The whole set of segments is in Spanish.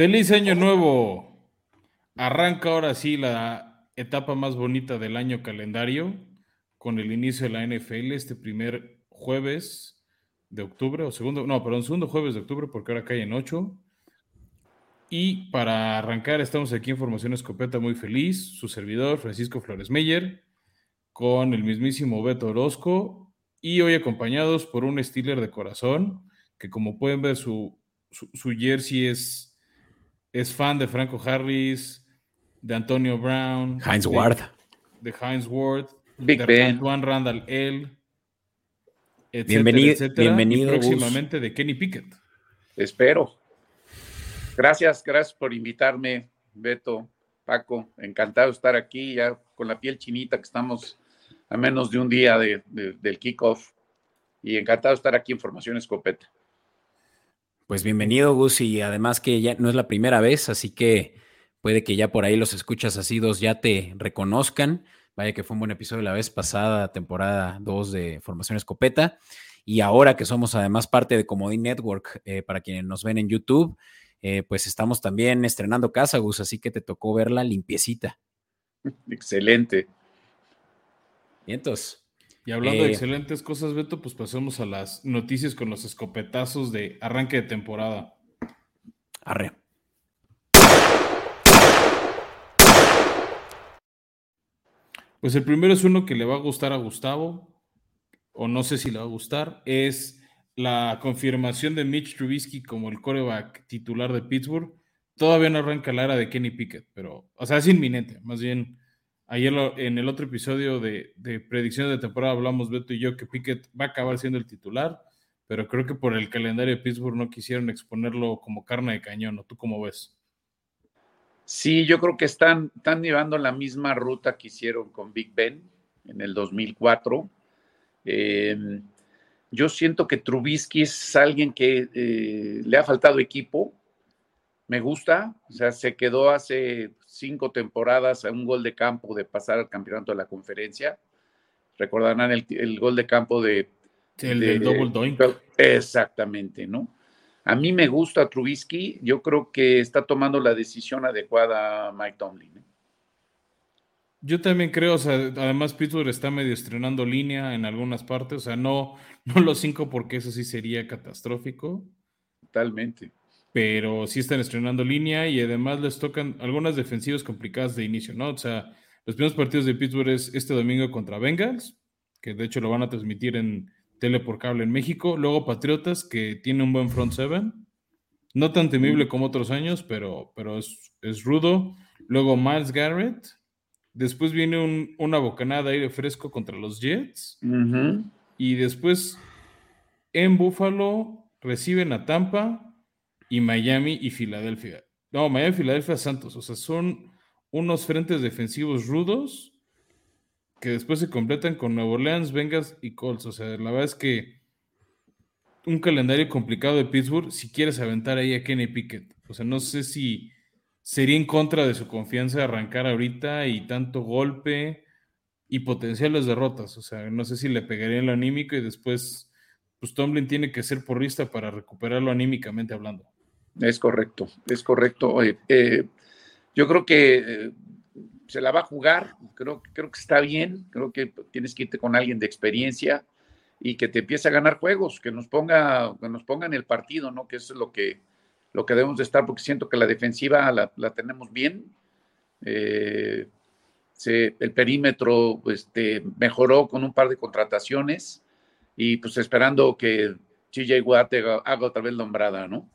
Feliz año nuevo. Arranca ahora sí la etapa más bonita del año calendario con el inicio de la NFL este primer jueves de octubre o segundo, no, perdón, segundo jueves de octubre porque ahora cae en 8. Y para arrancar estamos aquí en Formación Escopeta muy feliz, su servidor Francisco Flores Meyer con el mismísimo Beto Orozco y hoy acompañados por un Steeler de corazón que como pueden ver su, su jersey es es fan de Franco Harris, de Antonio Brown, Heinz Ward, de Heinz Ward, Big de Ben. Juan Randall L. Etcétera, Bienvenido- etcétera, bienvenido, y Gus. próximamente de Kenny Pickett. Espero. Gracias, gracias por invitarme, Beto, Paco. Encantado de estar aquí, ya con la piel chinita, que estamos a menos de un día de- de- del kickoff. Y encantado de estar aquí en Formación Escopeta. Pues bienvenido, Gus, y además que ya no es la primera vez, así que puede que ya por ahí los escuchas asidos ya te reconozcan. Vaya que fue un buen episodio la vez pasada, temporada 2 de Formación Escopeta. Y ahora que somos además parte de Comodín Network, eh, para quienes nos ven en YouTube, eh, pues estamos también estrenando casa, Gus, así que te tocó verla limpiecita. Excelente. Y entonces, Y hablando de Eh, excelentes cosas, Beto, pues pasemos a las noticias con los escopetazos de arranque de temporada. arre. Pues el primero es uno que le va a gustar a Gustavo, o no sé si le va a gustar, es la confirmación de Mitch Trubisky como el coreback titular de Pittsburgh. Todavía no arranca la era de Kenny Pickett, pero, o sea, es inminente. Más bien, ayer en el otro episodio de, predicciones de temporada hablamos Beto y yo que Pickett va a acabar siendo el titular, pero creo que por el calendario de Pittsburgh no quisieron exponerlo como carne de cañón, ¿o tú cómo ves? Sí, yo creo que están, están llevando la misma ruta que hicieron con Big Ben en el 2004. Eh, yo siento que Trubisky es alguien que eh, le ha faltado equipo. Me gusta, o sea, se quedó hace cinco temporadas a un gol de campo de pasar al campeonato de la conferencia. Recordarán el, el gol de campo de... El de- del double doink. Exactamente, ¿no? A mí me gusta Trubisky, yo creo que está tomando la decisión adecuada Mike Tomlin. ¿eh? Yo también creo, o sea, además Pittsburgh está medio estrenando línea en algunas partes, o sea, no, no los cinco porque eso sí sería catastrófico, Totalmente. Pero sí están estrenando línea y además les tocan algunas defensivas complicadas de inicio, ¿no? O sea, los primeros partidos de Pittsburgh es este domingo contra Bengals, que de hecho lo van a transmitir en tele por cable en México, luego Patriotas, que tiene un buen front seven, no tan temible como otros años, pero, pero es, es rudo, luego Miles Garrett, Después viene un- una bocanada de aire fresco contra los Jets. Y después en Buffalo reciben a Tampa y Miami y Filadelfia. No, Miami, Filadelfia, Santos. O sea, son unos frentes defensivos rudos que después se completan con Nuevo Orleans, Bengals y Colts. O sea, la verdad es que un calendario complicado de Pittsburgh si quieres aventar ahí a Kenny Pickett. O sea, no sé si sería en contra de su confianza arrancar ahorita y tanto golpe y potenciales derrotas. O sea, no sé si le pegaría en lo anímico y después, pues Tomlin tiene que ser porrista para recuperarlo anímicamente hablando. Es correcto, es correcto. Eh, yo creo que eh, se la va a jugar, creo, creo que está bien, creo que tienes que irte con alguien de experiencia y que te empiece a ganar juegos, que nos ponga, que nos ponga en el partido, ¿no? Que eso es lo que, lo que debemos de estar, porque siento que la defensiva la, la tenemos bien. Eh, el perímetro este, mejoró con un par de contrataciones y pues esperando que TJ Watt haga, otra vez lombrada, ¿no?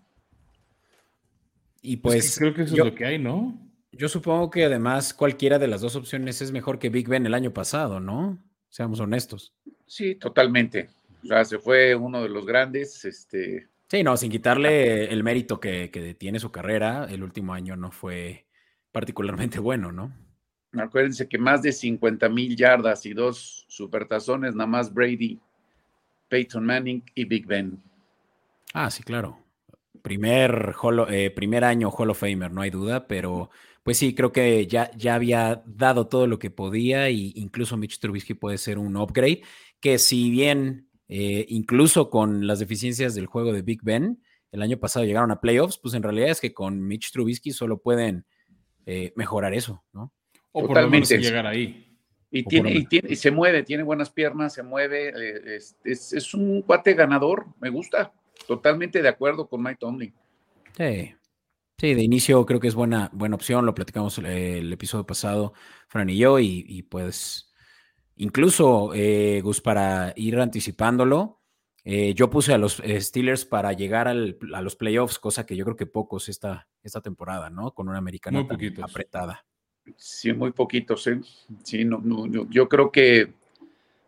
Y Pues pues creo que eso yo, es lo que hay, ¿no? yo supongo que además cualquiera de las dos opciones es mejor que Big Ben el año pasado, ¿no? Seamos honestos. Sí, totalmente. O sea, se fue uno de los grandes. Este, Sí, no, sin quitarle el mérito que, que tiene su carrera, el último año no fue particularmente bueno, ¿no? acuérdense que más de 50 mil yardas y dos supertazones, nada más Brady, Peyton Manning y Big Ben. Ah, sí, claro. Primer, Hall of- eh, primer año Hall of Famer, no hay duda, pero pues sí, creo que ya, ya había dado todo lo que podía y incluso Mitch Trubisky puede ser un upgrade, que si bien eh, incluso con las deficiencias del juego de Big Ben, el año pasado llegaron a playoffs, pues en realidad es que con Mitch Trubisky solo pueden eh, mejorar eso, ¿no? O por lo menos llegar ahí. Y, tiene, y, tiene, y se mueve, tiene buenas piernas, se mueve, eh, es, es, un cuate ganador, me gusta, totalmente de acuerdo con Mike Tomlin. Sí. Sí, de inicio creo que es buena, buena opción, lo platicamos eh, el episodio pasado, Fran y yo, y, pues incluso, eh, Gus, para ir anticipándolo, eh, yo puse a los Steelers para llegar a los playoffs, cosa que yo creo que pocos esta, esta temporada, ¿no? Con una americana apretada. Sí, muy poquitos, ¿eh? Sí, no, no, yo creo que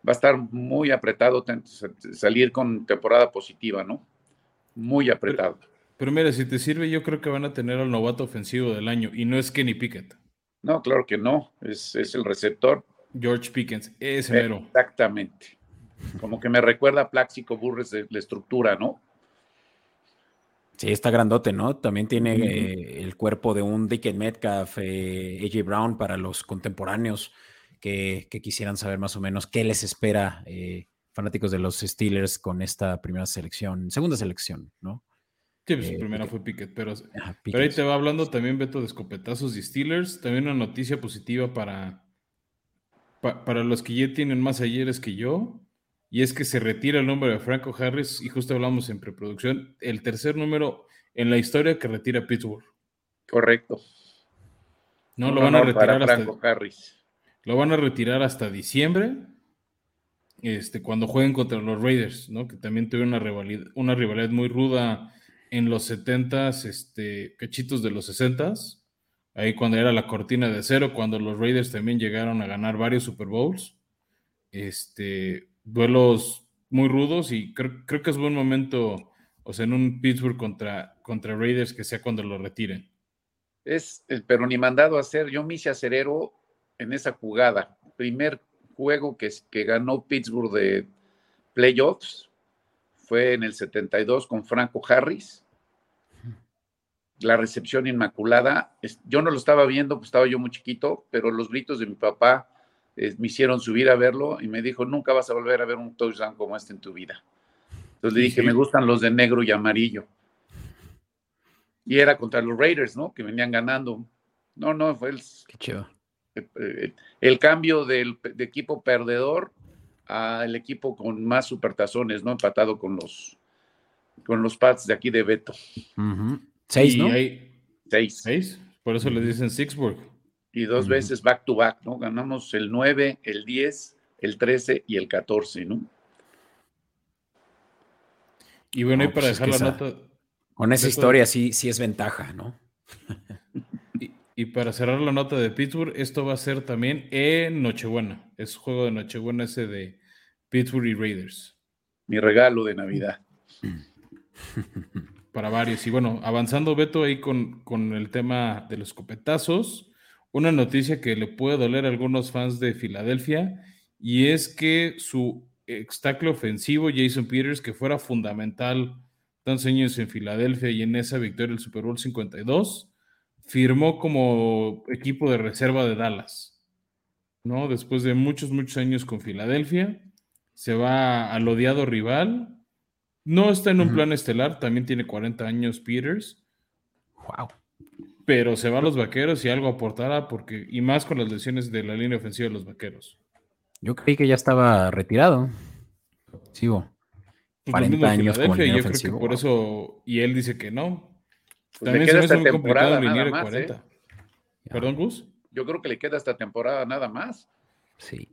va a estar muy apretado salir con temporada positiva, ¿no? Muy apretado. Pero mira, si te sirve, yo creo que van a tener al novato ofensivo del año y no es Kenny Pickett. No, claro que no, es, el receptor. George Pickens, ese mero. Exactamente. Como que me recuerda a Plaxico Burres de la estructura, ¿no? Sí, está grandote, ¿no? También tiene eh, el cuerpo de un Dick Metcalf, eh, AJ Brown para los contemporáneos que, quisieran saber más o menos qué les espera eh, fanáticos de los Steelers con esta primera selección, segunda selección, ¿no? Sí, pues eh, primera fue Pickett, pero, pero ahí te va hablando también Beto de escopetazos y Steelers. También una noticia positiva para, para los que ya tienen más ayeres que yo. Y es que se retira el nombre de Franco Harris, y justo hablamos en preproducción, el tercer número en la historia que retira Pittsburgh. Correcto. No, lo van a retirar hasta, Harris. Lo van a retirar hasta diciembre. Este, cuando jueguen contra los Raiders, ¿no? Que también tuvieron una rivalidad, una rivalidad muy ruda en los 70s, este, cachitos de los 60s, ahí cuando era la cortina de cero, cuando los Raiders también llegaron a ganar varios Super Bowls, este, duelos muy rudos y creo, que es buen momento, o sea, en un Pittsburgh contra, contra Raiders que sea cuando lo retiren. Es, pero ni mandado a hacer, yo me hice acerero en esa jugada, primer juego que, que ganó Pittsburgh de playoffs, fue en el 72 con Franco Harris. La recepción inmaculada, yo no lo estaba viendo, pues estaba yo muy chiquito, pero los gritos de mi papá eh, me hicieron subir a verlo y me dijo, nunca vas a volver a ver un touchdown como este en tu vida. Entonces le dije, me gustan los de negro y amarillo. Y era contra los Raiders, ¿no? Que venían ganando. No, no, fue el, el, el cambio del, de equipo perdedor al equipo con más supertazones, ¿no? Empatado con los con los Pats de aquí de Beto. Seis, ¿no? Seis. Seis. Por eso le dicen Sixburg. Y dos veces back to back, ¿no? Ganamos el 9, el 10, el 13 y el 14, ¿no? Y bueno, y para pues dejar la nota. Con esa historia sí, sí es ventaja, ¿no? Y para cerrar la nota de Pittsburgh, esto va a ser también en Nochebuena. Es juego de Nochebuena ese de Pittsburgh y Raiders. Mi regalo de Navidad. Para varios. Y bueno, avanzando Beto ahí con, con el tema de los copetazos, una noticia que le puede doler a algunos fans de Filadelfia y es que su extacle ofensivo, Jason Peters, que fuera fundamental tantos años en Filadelfia y en esa victoria del Super Bowl 52, firmó como equipo de reserva de Dallas, ¿no? Después de muchos, muchos años con Filadelfia, se va al odiado rival. No está en un plan estelar, también tiene 40 años Peters. Wow. Pero se va a los vaqueros y algo aportará, porque, y más con las lesiones de la línea ofensiva de los vaqueros. Yo creí que ya estaba retirado. Sigo. 40 pues años con línea ofensiva. por eso, y él dice que no, pues También le queda esta temporada nada más. ¿eh? ¿Perdón, Gus? Yo creo que le queda esta temporada nada más. Sí.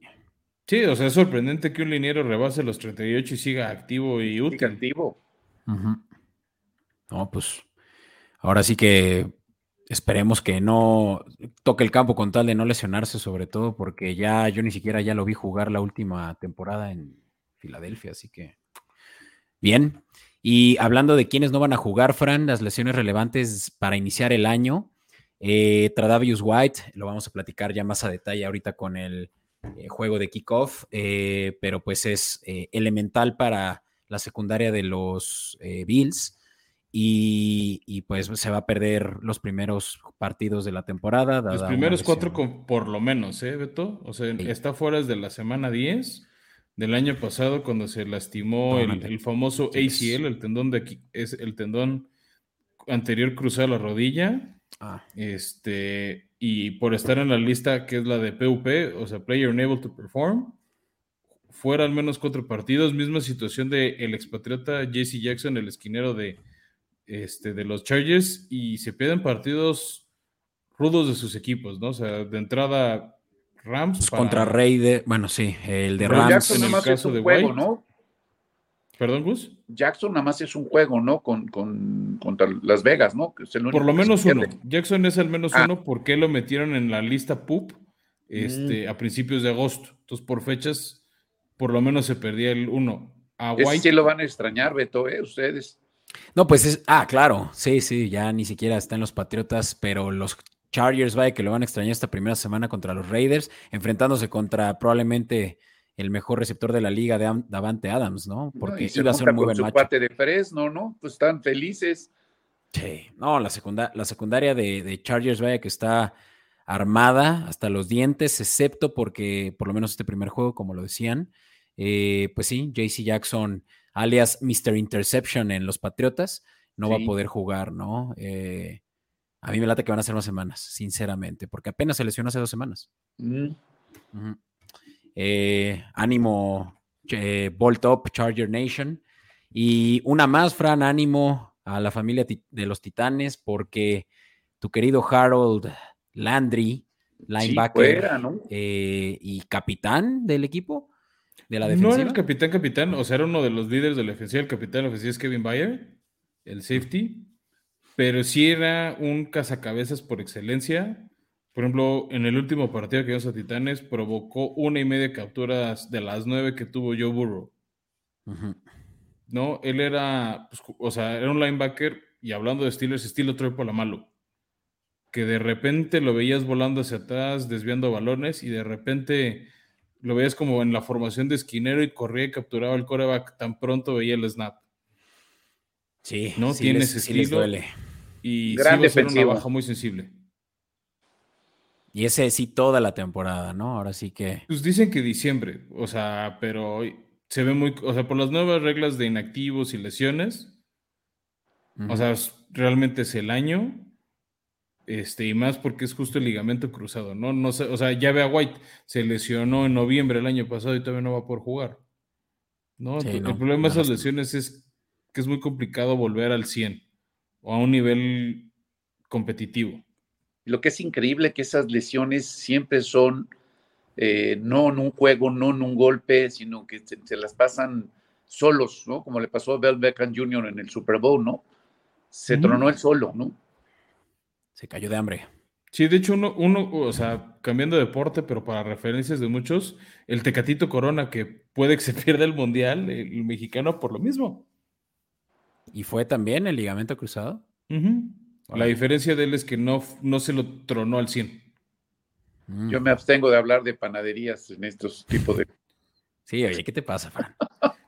Sí, o sea, es sorprendente que un liniero rebase los 38 y siga activo y útil. Siga activo. No, pues ahora sí que esperemos que no toque el campo con tal de no lesionarse, sobre todo porque ya yo ni siquiera ya lo vi jugar la última temporada en Filadelfia, así que bien. Y hablando de quienes no van a jugar, Fran, las lesiones relevantes para iniciar el año. Eh, Tradavius White, lo vamos a platicar ya más a detalle ahorita con el eh, juego de kickoff, eh, pero pues es eh, elemental para la secundaria de los Bills. Y, pues se va a perder los primeros partidos de la temporada. Los primeros cuatro por lo menos, ¿eh, Beto? O sea, está fuera desde la semana 10 del año pasado cuando se lastimó el, famoso ACL, el tendón de aquí, es el tendón anterior cruzado a la rodilla. Ah. Este, y por estar en la lista que es la de PUP, o sea, Player Unable to Perform, fuera al menos cuatro partidos, misma situación de el expatriota JC Jackson, el esquinero de, este, de los Chargers, y se pierden partidos rudos de sus equipos, ¿no? O sea, de entrada Rams. Pues contra Rey de, bueno, sí, el de Rams. Jackson en el caso de juego, ¿no? Perdón, Gus. Jackson nada más es un juego, ¿no? Con, con contra Las Vegas, ¿no? Por lo menos uno. Jackson es al menos ah. uno porque lo metieron en la lista PUP este, mm. a principios de agosto. Entonces, por fechas, por lo menos se perdía el uno. A White. sí lo van a extrañar, Beto, ¿eh? Ustedes. No, pues es. Ah, claro. Sí, sí, ya ni siquiera están los Patriotas, pero los Chargers, vaya que lo van a extrañar esta primera semana contra los Raiders, enfrentándose contra probablemente el mejor receptor de la liga de Davante Adams, ¿no? Porque iba a ser un muy buen match. de Fresno, ¿no? Pues están felices. Sí, no, la, la secundaria de, Chargers, vaya que está armada hasta los dientes, excepto porque por lo menos este primer juego, como lo decían, eh, pues sí, JC Jackson, alias Mr. Interception en los Patriotas, no va a poder jugar, ¿no? Eh, a mí me late que van a ser más semanas, sinceramente, porque apenas se lesionó hace dos semanas. Mm. Eh, ánimo, eh, Bolt Up, Charger Nation. Y una más, Fran, ánimo a la familia de los Titanes, porque tu querido Harold Landry, linebacker eh, y capitán del equipo, de la defensiva. No era el capitán, capitán, o sea, era uno de los líderes de la defensiva. El capitán de la ofensiva es Kevin Bayer, el safety, pero sí era un cazacabezas por excelencia por ejemplo, en el último partido que vimos a Titanes, provocó una y media capturas de las nueve que tuvo Joe Burrow. ¿No? Él era, pues, o sea, era un linebacker y hablando de Steelers, estilo Troy malo. Que de repente lo veías volando hacia atrás, desviando balones y de repente lo veías como en la formación de esquinero y corría y capturaba el coreback tan pronto veía el snap. Sí, ¿no? Tiene ese estilo. duele. Y sí va a ser una baja muy sensible. Y ese sí toda la temporada, ¿no? Ahora sí que. Pues dicen que diciembre, o sea, pero se ve muy, o sea, por las nuevas reglas de inactivos y lesiones, o sea, realmente es el año, este, y más porque es justo el ligamento cruzado, ¿no? No sé, o sea, ya ve a White, se lesionó en noviembre el año pasado y todavía no va a poder jugar. ¿no? el problema de esas lesiones es que es muy complicado volver al 100 o a un nivel competitivo. Lo que es increíble que esas lesiones siempre son eh, no en un juego, no en un golpe, sino que se, las pasan solos, ¿no? Como le pasó a Bell Beckham Jr. en el Super Bowl, ¿no? Se tronó él solo, ¿no? Se cayó de hambre. Sí, de hecho, uno, uno, o sea, cambiando de deporte, pero para referencias de muchos, el Tecatito Corona, que puede que se pierda el Mundial, el, mexicano, por lo mismo. ¿Y fue también el ligamento cruzado? La diferencia de él es que no, no se lo tronó al 100. Mm. Yo me abstengo de hablar de panaderías en estos tipos de... Sí, oye, ¿qué te pasa, Fran?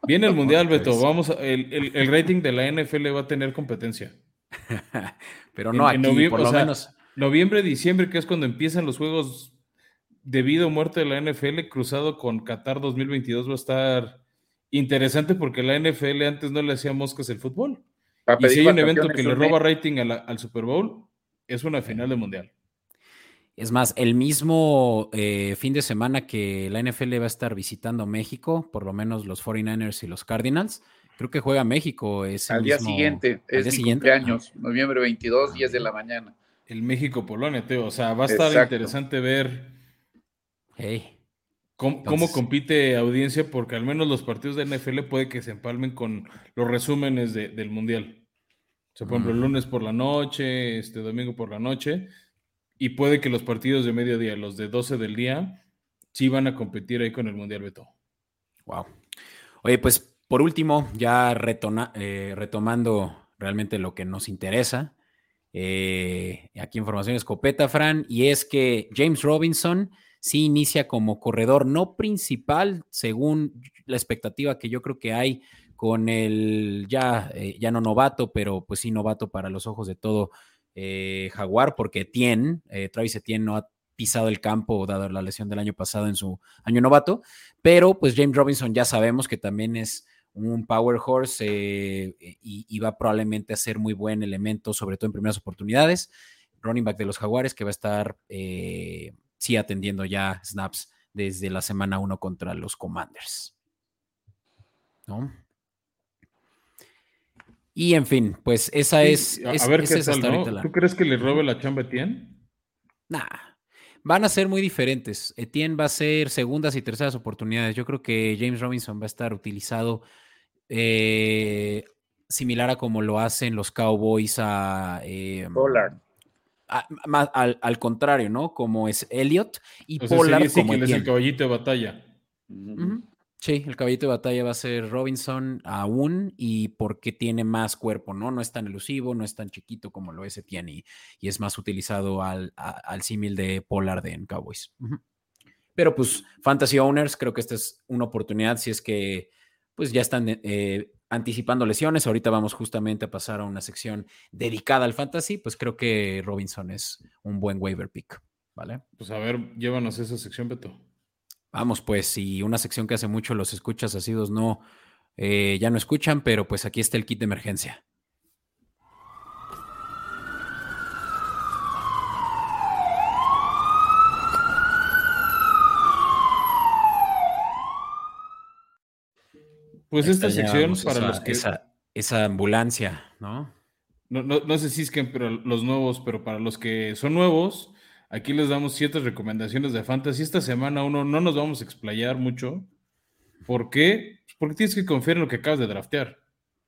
Viene el Mundial, Beto. Vamos, el, el, rating de la NFL va a tener competencia. Pero no aquí, noviembre, por lo menos. Noviembre, diciembre, que es cuando empiezan los juegos de vida o muerte de la NFL, cruzado con Qatar 2022, va a estar interesante porque la NFL antes no le hacía moscas el fútbol y si hay un evento que le roba rating al Super Bowl, es una final de mundial. Es más, el mismo eh, fin de semana que la NFL va a estar visitando México, por lo menos los 49ers y los Cardinals, creo que juega México. Es al día siguiente, es mi siguiente? cumpleaños, noviembre 22, 10 de la mañana. El México-Polonia, Teo. O sea, va a estar interesante ver cómo, compite audiencia, porque al menos los partidos de NFL puede que se empalmen con los resúmenes del Mundial. O sea, por ejemplo, el lunes por la noche, este domingo por la noche, y puede que los partidos de mediodía, los de 12 del día, sí van a competir ahí con el Mundial Beto. Wow. Oye, pues por último, ya eh, retomando realmente lo que nos interesa, eh, aquí información escopeta, Fran, y es que James Robinson sí inicia como corredor no principal, según la expectativa que yo creo que hay con el ya, eh, ya no novato, pero pues sí novato para los ojos de todo eh, Jaguar, porque Tien, eh, Travis Etienne no ha pisado el campo, dado la lesión del año pasado en su año novato. Pero pues James Robinson ya sabemos que también es un power horse eh, y, va probablemente a ser muy buen elemento, sobre todo en primeras oportunidades. Running back de los Jaguares que va a estar eh, sí atendiendo ya snaps desde la semana 1 contra los Commanders. ¿No? Y en fin, pues esa es. a ver qué tal, ¿Tú crees que le robe la chamba a Etienne? Nah. Van a ser muy diferentes. Etienne va a ser segundas y terceras oportunidades. Yo creo que James Robinson va a estar utilizado eh, similar a como lo hacen los Cowboys a. Eh, Pollard. Al, contrario, ¿no? Como es Elliot y Pollard como es el caballito de batalla. Sí, el caballito de batalla va a ser Robinson aún y porque tiene más cuerpo, ¿no? No es tan elusivo, no es tan chiquito como lo es Etienne y, es más utilizado al, al símil de Pollard en Cowboys. Pero pues Fantasy Owners, creo que esta es una oportunidad si es que pues ya están eh, anticipando lesiones. Ahorita vamos justamente a pasar a una sección dedicada al fantasy, pues creo que Robinson es un buen waiver pick, ¿vale? Pues a ver, llévanos esa sección, Beto. Vamos, pues, y una sección que hace mucho los escuchas asidos no, eh, ya no escuchan, pero pues aquí está el kit de emergencia. Pues esta sección para los que. Esa, ambulancia, ¿no? No, ¿no? no, sé si es que pero los nuevos, pero para los que son nuevos, Aquí les damos ciertas recomendaciones de fantasy. Esta semana uno no nos vamos a explayar mucho. ¿Por qué? Porque tienes que confiar en lo que acabas de draftear.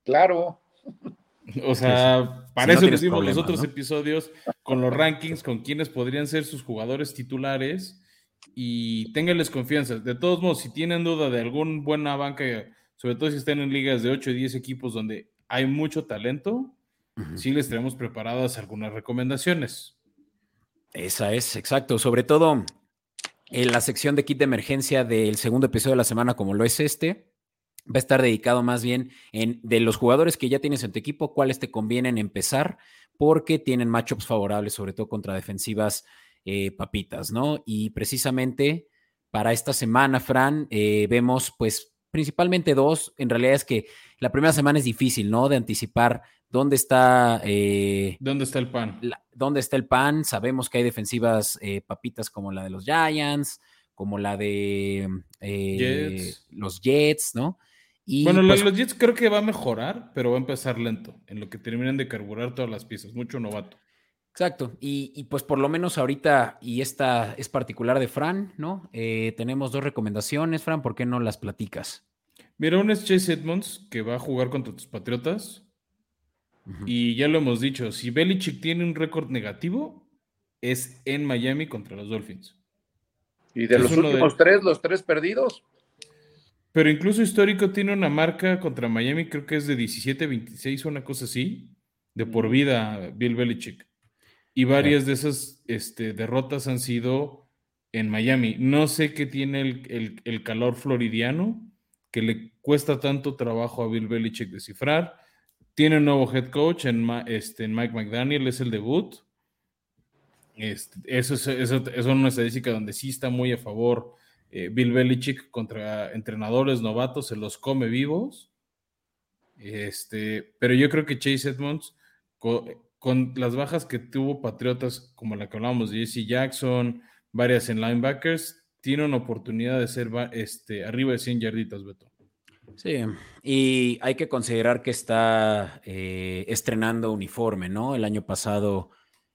Claro. O sea, para eso les dimos los otros episodios con los rankings, con quienes podrían ser sus jugadores titulares y ténganles confianza. De todos modos, si tienen duda de algún buena banca, sobre todo si están en ligas de 8 y 10 equipos donde hay mucho talento, sí les tenemos preparadas algunas recomendaciones. Esa es, exacto. Sobre todo en la sección de kit de emergencia del segundo episodio de la semana, como lo es este, va a estar dedicado más bien en de los jugadores que ya tienes en tu equipo, cuáles te convienen empezar, porque tienen matchups favorables, sobre todo contra defensivas eh, papitas, ¿no? Y precisamente para esta semana, Fran, eh, vemos pues principalmente dos. En realidad es que la primera semana es difícil, ¿no? De anticipar dónde está... Eh, ¿Dónde está el pan? ¿Dónde está el pan? Sabemos que hay defensivas eh, papitas como la de los Giants, como la de eh, los Jets, ¿no? Y bueno, pues los Jets creo que va a mejorar, pero va a empezar lento, en lo que terminan de carburar todas las piezas, mucho novato. Exacto, y, pues por lo menos ahorita, y esta es particular de Fran, ¿no? tenemos dos recomendaciones, Fran, ¿por qué no las platicas? Mira, uno es Chase Edmonds, que va a jugar contra tus Patriotas. Y ya lo hemos dicho, si Belichick tiene un récord negativo, es en Miami contra los Dolphins. Y de los últimos tres, los tres perdidos. Pero incluso histórico tiene una marca contra Miami, creo que es de 17-26 o una cosa así, de por vida Bill Belichick. Y varias de esas este, derrotas han sido en Miami. No sé qué tiene el, el calor floridiano, que le cuesta tanto trabajo a Bill Belichick descifrar tiene un nuevo head coach en, este, en Mike McDaniel, es el debut. Este, eso, es, eso, es una estadística donde sí está muy a favor eh, Bill Belichick contra entrenadores novatos, se los come vivos. Este, pero yo creo que Chase Edmonds, con, las bajas que tuvo Patriotas, como la que hablábamos de Jesse Jackson, varias en linebackers, tiene una oportunidad de ser este, arriba de 100 yarditas, Beto. Sí, y hay que considerar que está eh, estrenando uniforme, ¿no? El año pasado,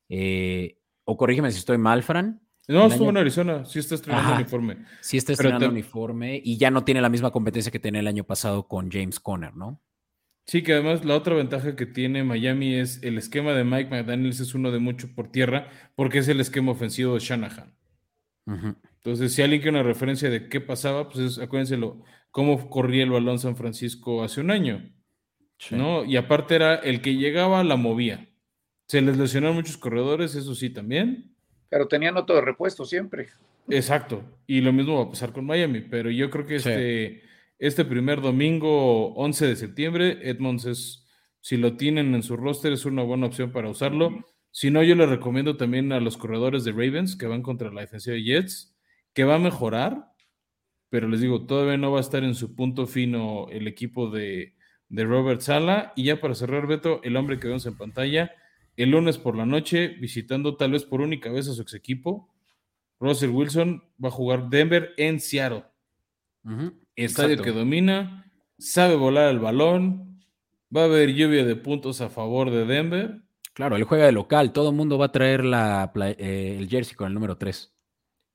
eh, o corrígeme si estoy mal, Fran. No, estuvo en Arizona, sí está estrenando uniforme. Sí está estrenando uniforme y ya no tiene la misma competencia que tenía el año pasado con James Conner, ¿no? Sí, que además la otra ventaja que tiene Miami es el esquema de Mike McDaniels es uno de mucho por tierra porque es el esquema ofensivo de Shanahan. Entonces, si alguien quiere una referencia de qué pasaba, pues acuérdense cómo corría el balón San Francisco hace un año. ¿no? Y aparte era el que llegaba, la movía. Se les lesionaron muchos corredores, eso sí también. Pero tenían otro de repuesto siempre. Exacto. Y lo mismo va a pasar con Miami. Pero yo creo que este, este primer domingo, 11 de septiembre, Edmonds es, si lo tienen en su roster, es una buena opción para usarlo. Si no, yo le recomiendo también a los corredores de Ravens que van contra la defensiva de Jets, que va a mejorar, pero les digo, todavía no va a estar en su punto fino el equipo de, de Robert Sala. Y ya para cerrar, Beto, el hombre que vemos en pantalla, el lunes por la noche, visitando tal vez por única vez a su ex equipo, Russell Wilson va a jugar Denver en Seattle. Estadio que domina, sabe volar el balón, va a haber lluvia de puntos a favor de Denver. Claro, él juega de local, todo el mundo va a traer la, eh, el jersey con el número 3.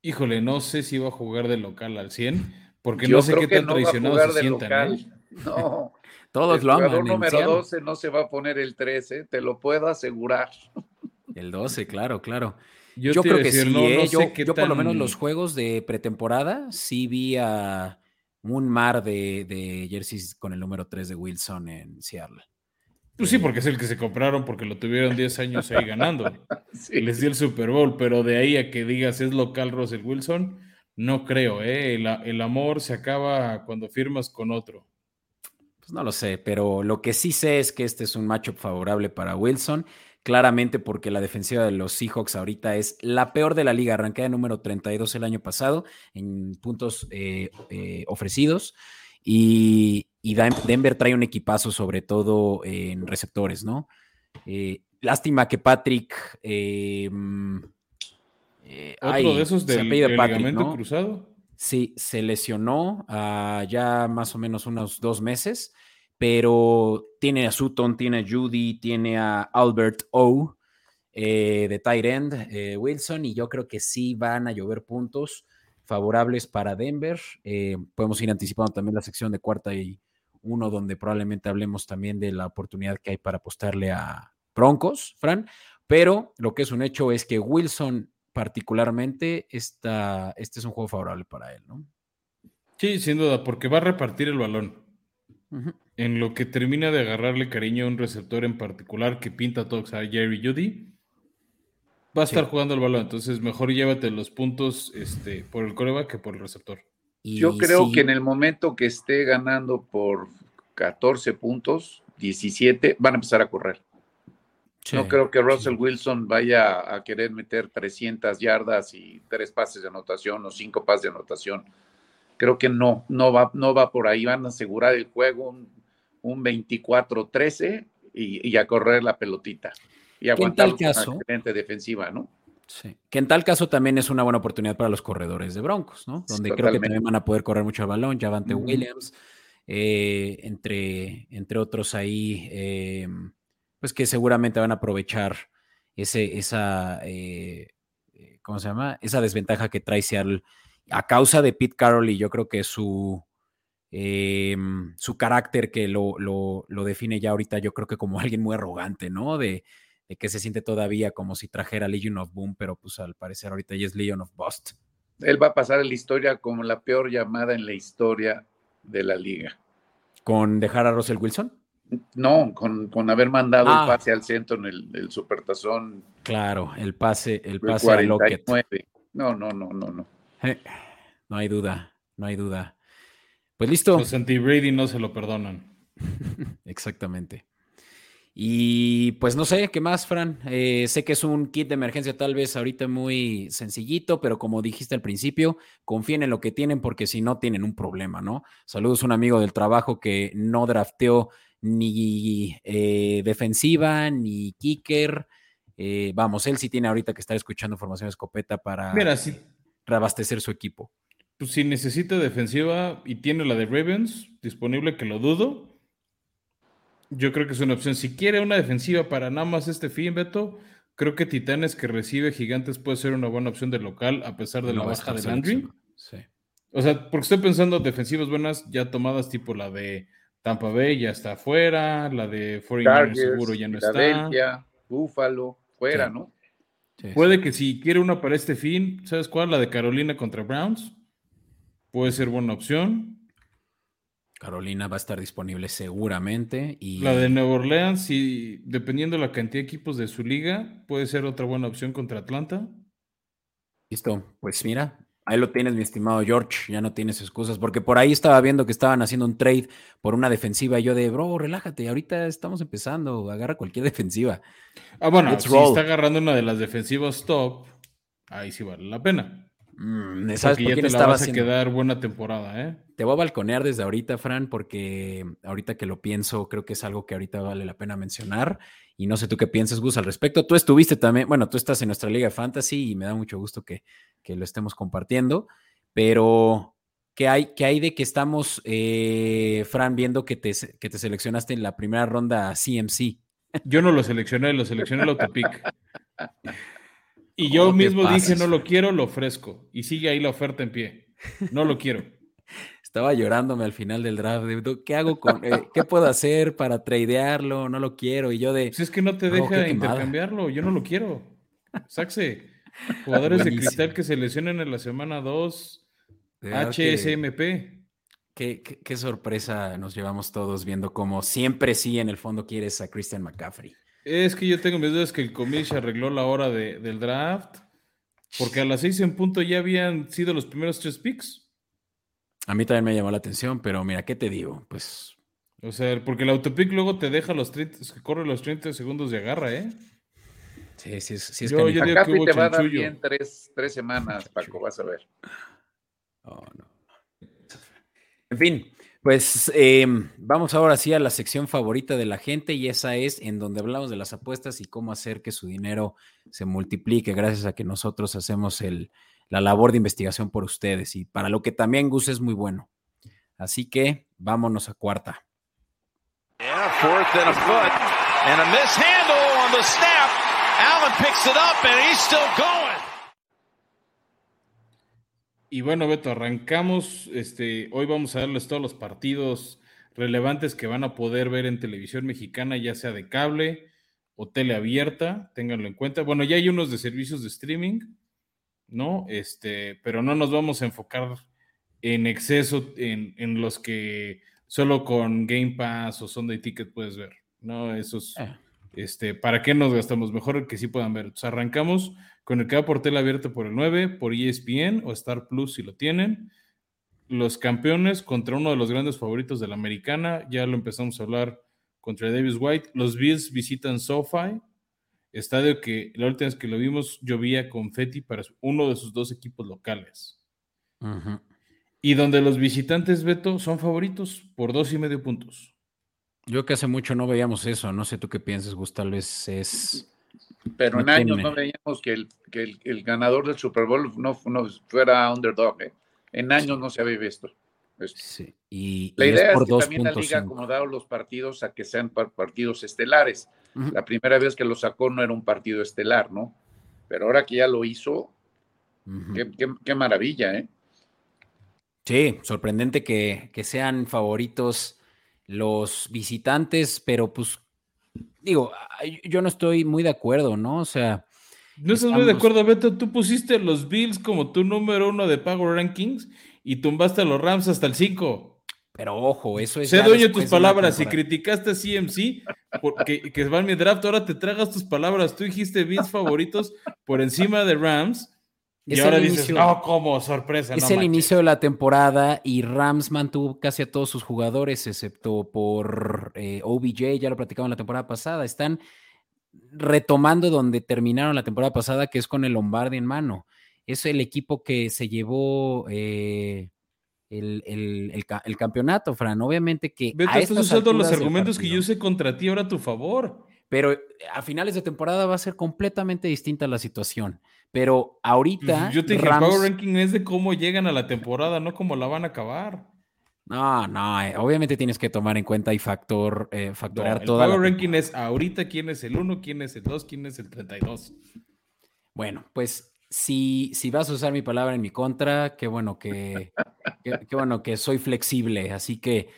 Híjole, no sé si va a jugar de local al 100, porque no sé qué tan traicionado se sientan. ¿eh? No. Todos lo aman. El número 12 no se va a poner el 13, te lo puedo asegurar. El 12, claro, claro. Yo, creo que sí, ¿eh? yo, por lo menos los juegos de pretemporada sí vi a un mar de, jerseys con el número 3 de Wilson en Seattle. Pues sí, porque es el que se compraron porque lo tuvieron 10 años ahí ganando. Les dio el Super Bowl, pero de ahí a que digas es local Russell Wilson, no creo, ¿eh? el amor se acaba cuando firmas con otro. Pues no lo sé, pero lo que sí sé es que este es un matchup favorable para Wilson, claramente porque la defensiva de los Seahawks ahorita es la peor de la liga, arrancada número 32 el año pasado en puntos eh, eh, ofrecidos. Y, Denver trae un equipazo, sobre todo en receptores, ¿no? Eh, lástima que Patrick. Otro de esos del, Patrick, cruzado. Sí, se lesionó ya más o menos unos dos meses, pero tiene a Sutton, tiene a Judy, tiene a Albert O eh, de tight end, eh, Wilson, y yo creo que sí van a llover puntos favorables para Denver. Eh, podemos ir anticipando también la sección de cuarta y uno, donde probablemente hablemos también de la oportunidad que hay para apostarle a Broncos, Fran. Pero lo que es un hecho es que Wilson particularmente, esta, este es un juego favorable para él, ¿no? Sí, sin duda, porque va a repartir el balón. En lo que termina de agarrarle cariño a un receptor en particular que pinta todo, o sea, Jerry Judy, va a estar jugando el balón. Entonces, mejor llévate los puntos este, por el coreback que por el receptor. Yo creo que en el momento que esté ganando por 14 puntos, 17, van a empezar a correr no creo que Russell Wilson vaya a querer meter 300 yardas y tres pases de anotación o cinco pases de anotación. Creo que no, no va, no va por ahí. Van a asegurar el juego un, 24-13 y, a correr la pelotita. Y aguantar una excelente defensiva, ¿no? Sí. Que en tal caso también es una buena oportunidad para los corredores de Broncos, ¿no? Donde creo que también van a poder correr mucho el balón. Javante Williams, eh, entre, entre otros ahí. Eh, pues que seguramente van a aprovechar ese, esa, eh, ¿cómo se llama? Esa desventaja que trae Seattle a causa de Pete Carroll y yo creo que su, em, su carácter que lo, lo, define ya ahorita, yo creo que como alguien muy arrogante, ¿no? De, que se siente todavía como si trajera Legion of Boom, pero pues al parecer ahorita ya es Legion of Bust. Él va a pasar en la historia como la peor llamada en la historia de la liga. ¿Con dejar a Russell Wilson? No, con, haber mandado el ah. pase al centro en el, supertazón. Claro, el pase, el pase a Lockett. No, no, no, no, no. Eh, no hay duda, no hay duda. Pues listo. Los anti-Brady no se lo perdonan. Exactamente. Y pues no sé, ¿qué más, Fran? Eh, sé que es un kit de emergencia tal vez ahorita muy sencillito, pero como dijiste al principio, confíen en lo que tienen porque si no tienen un problema, ¿no? Saludos a un amigo del trabajo que no drafteó ni eh, defensiva, ni kicker. Eh, vamos, él sí tiene ahorita que estar escuchando formación escopeta para reabastecer su equipo. Pues si necesita defensiva y tiene la de Ravens disponible, que lo dudo, yo creo que es una opción. Si quiere una defensiva para nada más este fin, Beto, creo que Titanes que recibe Gigantes puede ser una buena opción de local a pesar de la baja de Landry. Sí. O sea, porque estoy pensando defensivas buenas ya tomadas tipo la de Tampa Bay ya está afuera, la de 49 seguro ya no está. Búfalo, fuera, ¿no? Puede que si quiere una para este fin, ¿sabes cuál? La de Carolina contra Browns. Puede ser buena opción. Carolina va a estar disponible seguramente. Y... La de Nueva Orleans, y dependiendo de la cantidad de equipos de su liga, puede ser otra buena opción contra Atlanta. Listo, pues mira, Ahí lo tienes, mi estimado George, ya no tienes excusas, porque por ahí estaba viendo que estaban haciendo un trade por una defensiva y yo de, bro, relájate, ahorita estamos empezando, agarra cualquier defensiva. Ah, bueno, si está agarrando una de las defensivas top, ahí sí vale la pena. Mm, ¿Sabes porque ya te la vas a quedar buena temporada, ¿eh? Te voy a balconear desde ahorita, Fran, porque ahorita que lo pienso, creo que es algo que ahorita vale la pena mencionar. Y no sé tú qué piensas, Gus, al respecto. Tú estuviste también, bueno, tú estás en nuestra Liga Fantasy y me da mucho gusto que, que lo estemos compartiendo, pero ¿qué hay, qué hay de que estamos, eh, Fran, viendo que te, que te seleccionaste en la primera ronda CMC? Yo no lo seleccioné, lo seleccioné el autopic. Y yo mismo dije, no lo quiero, lo ofrezco. Y sigue ahí la oferta en pie. No lo quiero. Estaba llorándome al final del draft. ¿Qué hago con, eh, qué puedo hacer para tradearlo? No lo quiero. Y yo de. Si es que no te deja intercambiarlo, yo no lo quiero. Saxe. Jugadores de cristal que se lesionen en la semana 2. HSMP. Qué, qué, sorpresa nos llevamos todos viendo como siempre sí en el fondo quieres a Christian McCaffrey. Es que yo tengo mis dudas que el comish arregló la hora del draft, porque a las seis en punto ya habían sido los primeros tres picks. A mí también me llamó la atención, pero mira, ¿qué te digo? Pues. O sea, porque el autopic luego te deja los 30, corre los 30 segundos de agarra, ¿eh? Sí, sí, sí. Es yo, yo digo que te va a dar bien tres, tres, semanas, Paco, vas a ver. Oh, no. En fin, pues em, vamos ahora sí a la sección favorita de la gente y esa es en donde hablamos de las apuestas y cómo hacer que su dinero se multiplique gracias a que nosotros hacemos el, la labor de investigación por ustedes y para lo que también Gus es muy bueno. Así que vámonos a cuarta. Y bueno, Beto, arrancamos. Este, hoy vamos a darles todos los partidos relevantes que van a poder ver en televisión mexicana, ya sea de cable o tele abierta, ténganlo en cuenta. Bueno, ya hay unos de servicios de streaming, ¿no? Este, pero no nos vamos a enfocar en exceso en, en los que solo con Game Pass o Sunday Ticket puedes ver, ¿no? Esos, ah. Este, ¿para qué nos gastamos? Mejor que sí puedan ver. Entonces arrancamos con el que va por tela abierta por el 9, por ESPN o Star Plus si lo tienen. Los campeones contra uno de los grandes favoritos de la americana, ya lo empezamos a hablar contra Davis White. Los Bills visitan SoFi, estadio que la última vez que lo vimos llovía confeti para uno de sus dos equipos locales. Y donde los visitantes, Beto, son favoritos por dos y medio puntos. Yo que hace mucho no veíamos eso, no sé tú qué piensas, Gustavo, es pero en años no veíamos que, el, que el, ganador del Super Bowl no, fuera underdog. ¿eh? En años no se había visto. Y, la idea es, que también la liga ha acomodado los partidos a que sean partidos estelares. La primera vez que lo sacó no era un partido estelar, ¿no? Pero ahora que ya lo hizo, qué, maravilla, ¿eh? Sí, sorprendente que, que sean favoritos los visitantes, pero pues digo, yo no estoy muy de acuerdo, ¿no? O sea. No estás muy de acuerdo, Beto. Tú pusiste los Bills como tu número uno de Power Rankings y tumbaste a los Rams hasta el 5. Pero ojo, eso es. Sé dueño tus palabras. y criticaste a CMC porque que va en mi draft, ahora te tragas tus palabras. Tú dijiste Bills favoritos por encima de Rams y ahora dices, no, como sorpresa. Es el inicio de la temporada y Rams mantuvo casi a todos sus jugadores, excepto por eh, OBJ, ya lo platicamos la temporada pasada. Están retomando donde terminaron la temporada pasada, que es con el Lombardi en mano. Es el equipo que se llevó eh, el, campeonato, Fran. Obviamente que. Beto, estás usando los argumentos que yo usé contra ti ahora a tu favor. Pero a finales de temporada va a ser completamente distinta la situación. Pero ahorita. Yo te dije, el Power Ranking es de cómo llegan a la temporada, no cómo la van a acabar. No, no, eh, obviamente tienes que tomar en cuenta y factor, eh, factorar todo. El Power Ranking es ahorita quién es el 1, quién es el 2, quién es el 32. Bueno, pues si, si vas a usar mi palabra en mi contra, qué bueno que, qué, bueno que soy flexible. Así que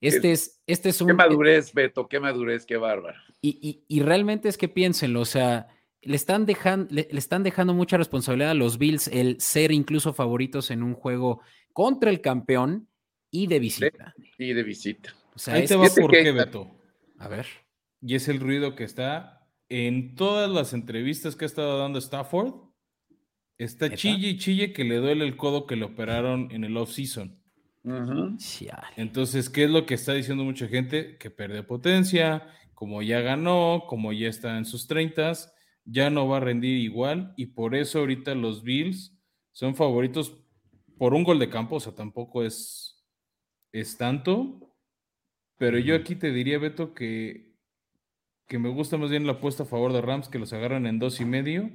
este es, este es un. Qué madurez, Beto, qué madurez, qué bárbaro. Y, y, y realmente es que piénsenlo, o sea le están, dejando, le, están dejando mucha responsabilidad a los Bills el ser incluso favoritos en un juego contra el campeón y de visita. Y de visita. Ahí te va por qué, Beto. A ver. Y es el ruido que está en todas las entrevistas que ha estado dando Stafford. Está chille y chille que le duele el codo que le operaron en el off-season. Entonces, ¿qué es lo que está diciendo mucha gente? Que pierde potencia, como ya ganó, como ya está en sus 30, ya no va a rendir igual y por eso ahorita los Bills son favoritos por un gol de campo, o sea, tampoco es, es tanto. Pero yo aquí te diría, Beto, que, que me gusta más bien la apuesta a favor de Rams, que los agarran en dos y medio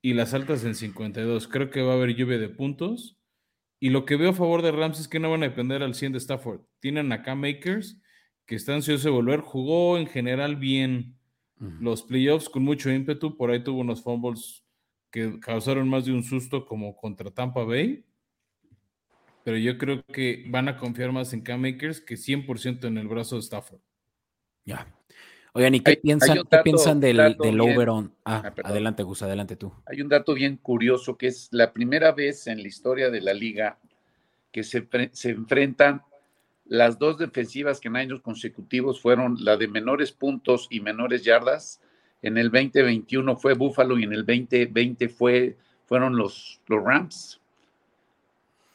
y las altas en 52. Creo que va a haber lluvia de puntos. Y lo que veo a favor de Rams es que no van a depender al 100 de Stafford. Tienen acá Makers, que está ansioso de volver. Jugó en general bien los playoffs con mucho ímpetu. Por ahí tuvo unos fumbles que causaron más de un susto como contra Tampa Bay. Pero yo creo que van a confiar más en Cam Makers que 100% en el brazo de Stafford. Ya. Oigan, ¿y qué piensan, ¿qué piensan del, del over on? Ah, ah adelante, Gus, adelante tú. Hay un dato bien curioso que es la primera vez en la historia de la liga que se, se enfrentan las dos defensivas que en años consecutivos fueron la de menores puntos y menores yardas. En el 2021 fue Buffalo y en el 2020 fue, fueron los, los Rams.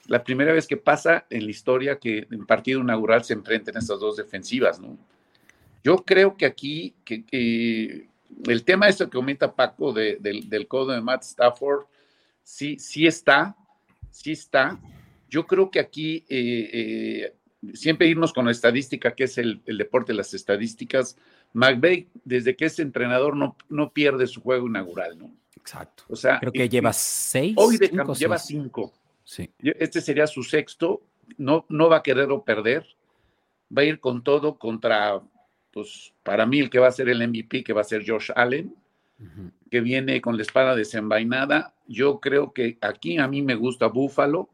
La primera vez que pasa en la historia que en partido inaugural se enfrenten estas dos defensivas, ¿no? Yo creo que aquí que, el tema esto que comenta Paco del codo de Matt Stafford, sí, sí está, sí está. Yo creo que aquí eh, eh, siempre irnos con la estadística, que es el, deporte de las estadísticas. McVeigh, desde que es entrenador, no, no pierde su juego inaugural, ¿no? Exacto. O sea, creo que lleva seis. Hoy de lleva cinco. Sí. Este sería su sexto. No, no va a querer o perder. Va a ir con todo contra pues para mí el que va a ser el MVP, que va a ser Josh Allen, que viene con la espada desenvainada. Yo creo que aquí a mí me gusta Buffalo,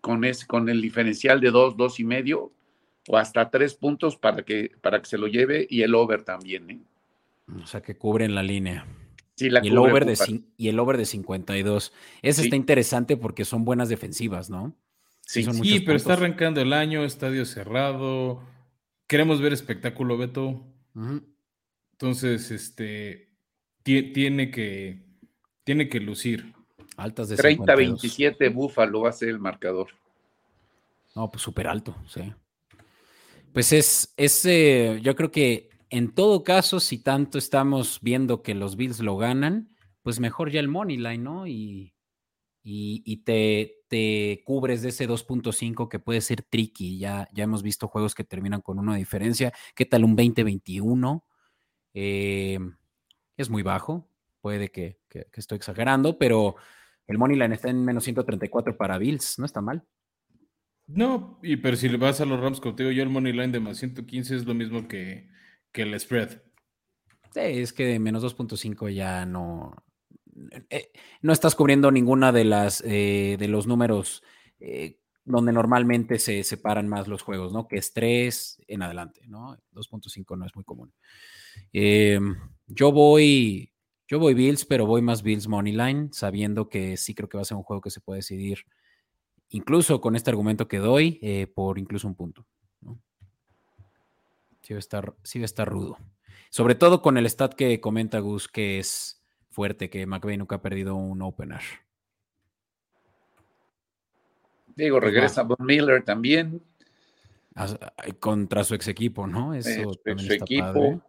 con, ese, con el diferencial de dos, dos y medio, o hasta tres puntos para que, para que se lo lleve, y el over también. ¿eh? O sea, que cubren la línea. Sí, la y, el over de, y el over de 52. Ese está interesante porque son buenas defensivas, ¿no? Sí, sí pero está arrancando el año, estadio cerrado queremos ver espectáculo, Beto. Entonces, este, tiene que, tiene que lucir. Altas de 30-27 Búfalo va a ser el marcador. No, pues súper alto, sí. Pues es, es eh, yo creo que en todo caso, si tanto estamos viendo que los Bills lo ganan, pues mejor ya el money line, ¿no? Y, y, te, te, cubres de ese 2.5 que puede ser tricky. Ya, ya hemos visto juegos que terminan con una diferencia. ¿Qué tal un 20-21? Eh, es muy bajo. Puede que, que, estoy exagerando, pero el Moneyline está en menos 134 para Bills. No está mal. No, y pero si le vas a los Rams contigo, yo el Moneyline de más 115 es lo mismo que, que el spread. Sí, es que de menos 2.5 ya no, eh, no estás cubriendo ninguna de las eh, de los números eh, donde normalmente se separan más los juegos, ¿no? Que es 3 en adelante, ¿no? 2.5 no es muy común. Yo voy, yo voy Bills, pero voy más Bills Moneyline, sabiendo que sí creo que va a ser un juego que se puede decidir, incluso con este argumento que doy, por incluso un punto. ¿no? Sí va a estar, sí va a estar rudo. Sobre todo con el stat que comenta Gus, que es fuerte que McVeigh nunca ha perdido un opener. Digo, regresa Von Miller también. Contra su ex equipo, ¿no? Eso su equipo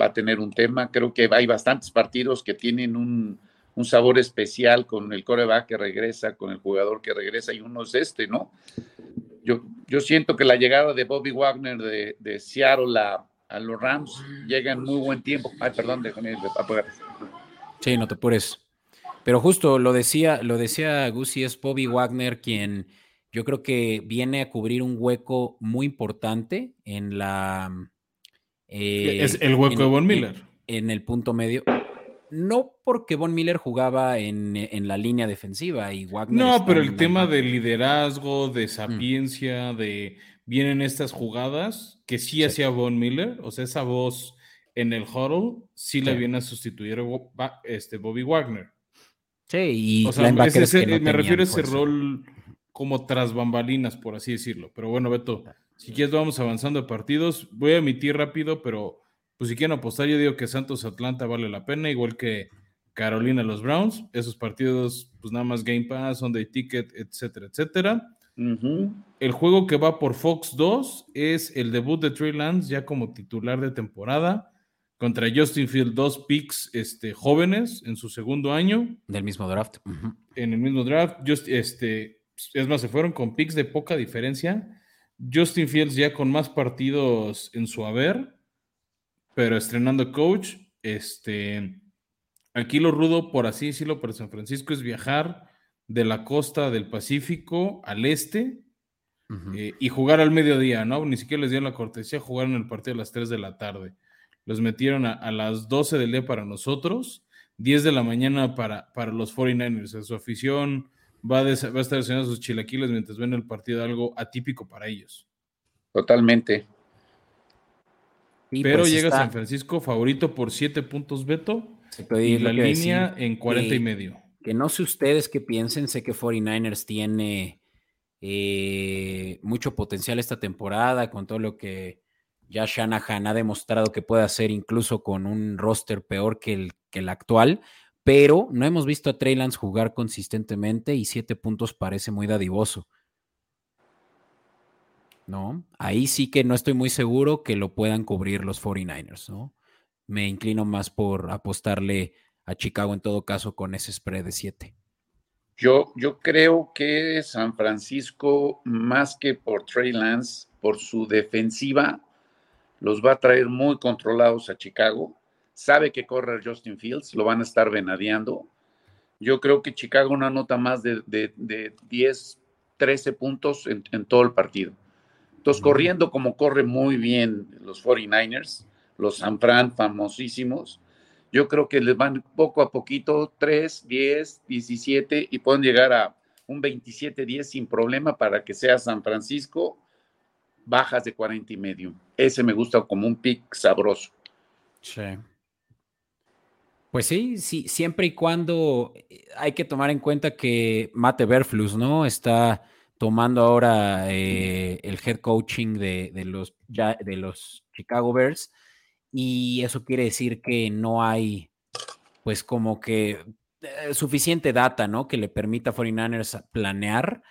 va a tener un tema. Creo que hay bastantes partidos que tienen un, sabor especial con el coreback que regresa, con el jugador que regresa, y uno es este, ¿no? Yo, yo siento que la llegada de Bobby Wagner de, de Seattle a, los Rams llega en muy buen tiempo. Ay, perdón, déjame apagar. Sí, no te apures. Pero justo lo decía, lo decía es Bobby Wagner quien yo creo que viene a cubrir un hueco muy importante en la. Es el hueco de Von Miller. En, el punto medio. No porque Von Miller jugaba en, la línea defensiva y Wagner. No, pero el tema de liderazgo, de mm. sapiencia, de vienen estas jugadas que sí, hacía Von Miller, o sea, esa voz en el huddle sí, le viene a sustituir este Bobby Wagner. Sí, y o sea, me refiero a ese rol como tras bambalinas, por así decirlo. Pero bueno, Beto, si quieres vamos avanzando de partidos. Voy a emitir rápido, pero pues si quieren apostar, yo digo que Santos Atlanta vale la pena, igual que Carolina los Browns. Esos partidos, pues nada más Game Pass, Sunday Ticket, etcétera, etcétera. El juego que va por Fox 2 es el debut de Trey Lance ya como titular de temporada contra Justin Field, dos picks este, jóvenes en su segundo año. Del mismo draft. En el mismo draft. Just, este, es más, se fueron con picks de poca diferencia. Justin Fields ya con más partidos en su haber, pero estrenando coach. Este, aquí lo rudo, por así decirlo, para San Francisco es viajar de la costa del Pacífico al este eh, y jugar al mediodía, ¿no? Ni siquiera les dio la cortesía, jugar en el partido a las 3 de la tarde. Los metieron a, las 12 del día para nosotros, 10 de la mañana para, para los 49ers. su afición va a, va a estar haciendo sus chilaquiles mientras ven el partido, algo atípico para ellos. Totalmente. Pero pues llega San Francisco favorito por 7 puntos, Beto. Y la línea en 40 y medio. Que no sé ustedes qué piensen, sé que 49ers tiene eh, mucho potencial esta temporada con todo lo que ya Shanahan ha demostrado que puede hacer incluso con un roster peor que el, que el actual, pero no hemos visto a Trey Lance jugar consistentemente y siete puntos parece muy dadivoso. ¿No? Ahí sí que no estoy muy seguro que lo puedan cubrir los 49ers, ¿no? Me inclino más por apostarle a Chicago en todo caso con ese spread de 7. Yo, yo creo que San Francisco, más que por Trey Lance, por su defensiva, los va a traer muy controlados a Chicago. Sabe que corre Justin Fields, lo van a estar venadeando. Yo creo que Chicago una nota más de, de, 10, 13 puntos en, todo el partido. Entonces, corriendo como corre muy bien los 49ers, los San Fran famosísimos, yo creo que les van poco a poquito, 3, 10, 17 y pueden llegar a un 27-10 sin problema para que sea San Francisco bajas de 40 y medio. Ese me gusta como un pick sabroso. Sí. Pues sí, sí, siempre y cuando eh, hay que tomar en cuenta que Mate Berflus, ¿no? Está tomando ahora eh, el head coaching de, los, de los Chicago Bears y eso quiere decir que no hay, pues como que eh, suficiente data, ¿no? Que le permita a 49ers planear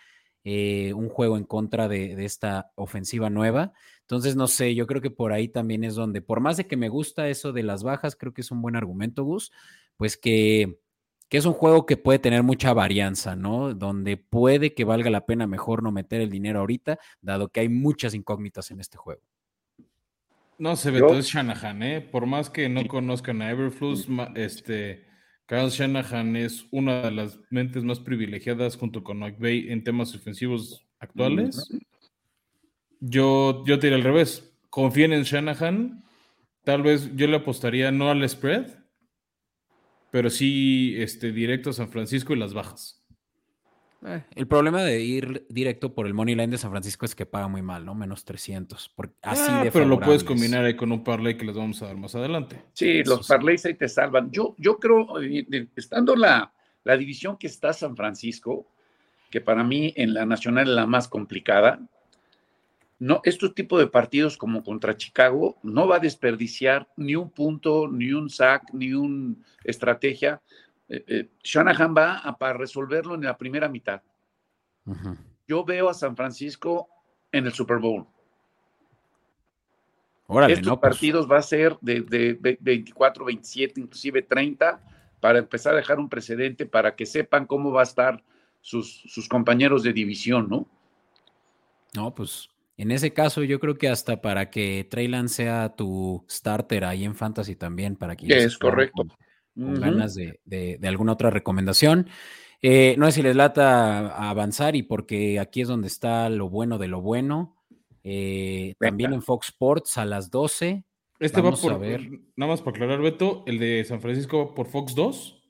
eh, un juego en contra de, esta ofensiva nueva. Entonces, no sé, yo creo que por ahí también es donde, por más de que me gusta eso de las bajas, creo que es un buen argumento, Gus, pues que, que es un juego que puede tener mucha varianza, ¿no? Donde puede que valga la pena mejor no meter el dinero ahorita, dado que hay muchas incógnitas en este juego. No se ve, todo es Shanahan, ¿eh? Por más que no conozcan a Everflux, este Kyle Shanahan es una de las mentes más privilegiadas junto con McVay en temas ofensivos actuales. Yo, yo te diré al revés. Confíen en Shanahan. Tal vez yo le apostaría no al spread, pero sí este, directo a San Francisco y las bajas. Eh, el problema de ir directo por el money line de San Francisco es que paga muy mal, ¿no? Menos 300. así ah, pero lo puedes combinar ahí con un parlay que les vamos a dar más adelante. Sí, los parlays ahí te salvan. Yo, yo creo, eh, estando la, la división que está San Francisco, que para mí en la nacional es la más complicada, no, estos tipos de partidos como contra Chicago no va a desperdiciar ni un punto, ni un sack, ni una estrategia eh, eh, Shanahan va a, para resolverlo en la primera mitad. Yo veo a San Francisco en el Super Bowl. Estos pues. partidos va a ser de, 24, 27, inclusive 30, para empezar a dejar un precedente para que sepan cómo va a estar sus, sus compañeros de división, ¿no? No, pues en ese caso yo creo que hasta para que Trey sea tu starter ahí en Fantasy también, para que... Es correcto con ganas de, alguna otra recomendación. Eh, no sé si les lata avanzar y porque aquí es donde está lo bueno de lo bueno. Eh, también en Fox Sports a las 12. Este va por, nada más para aclarar, Beto, el de San Francisco va por Fox 2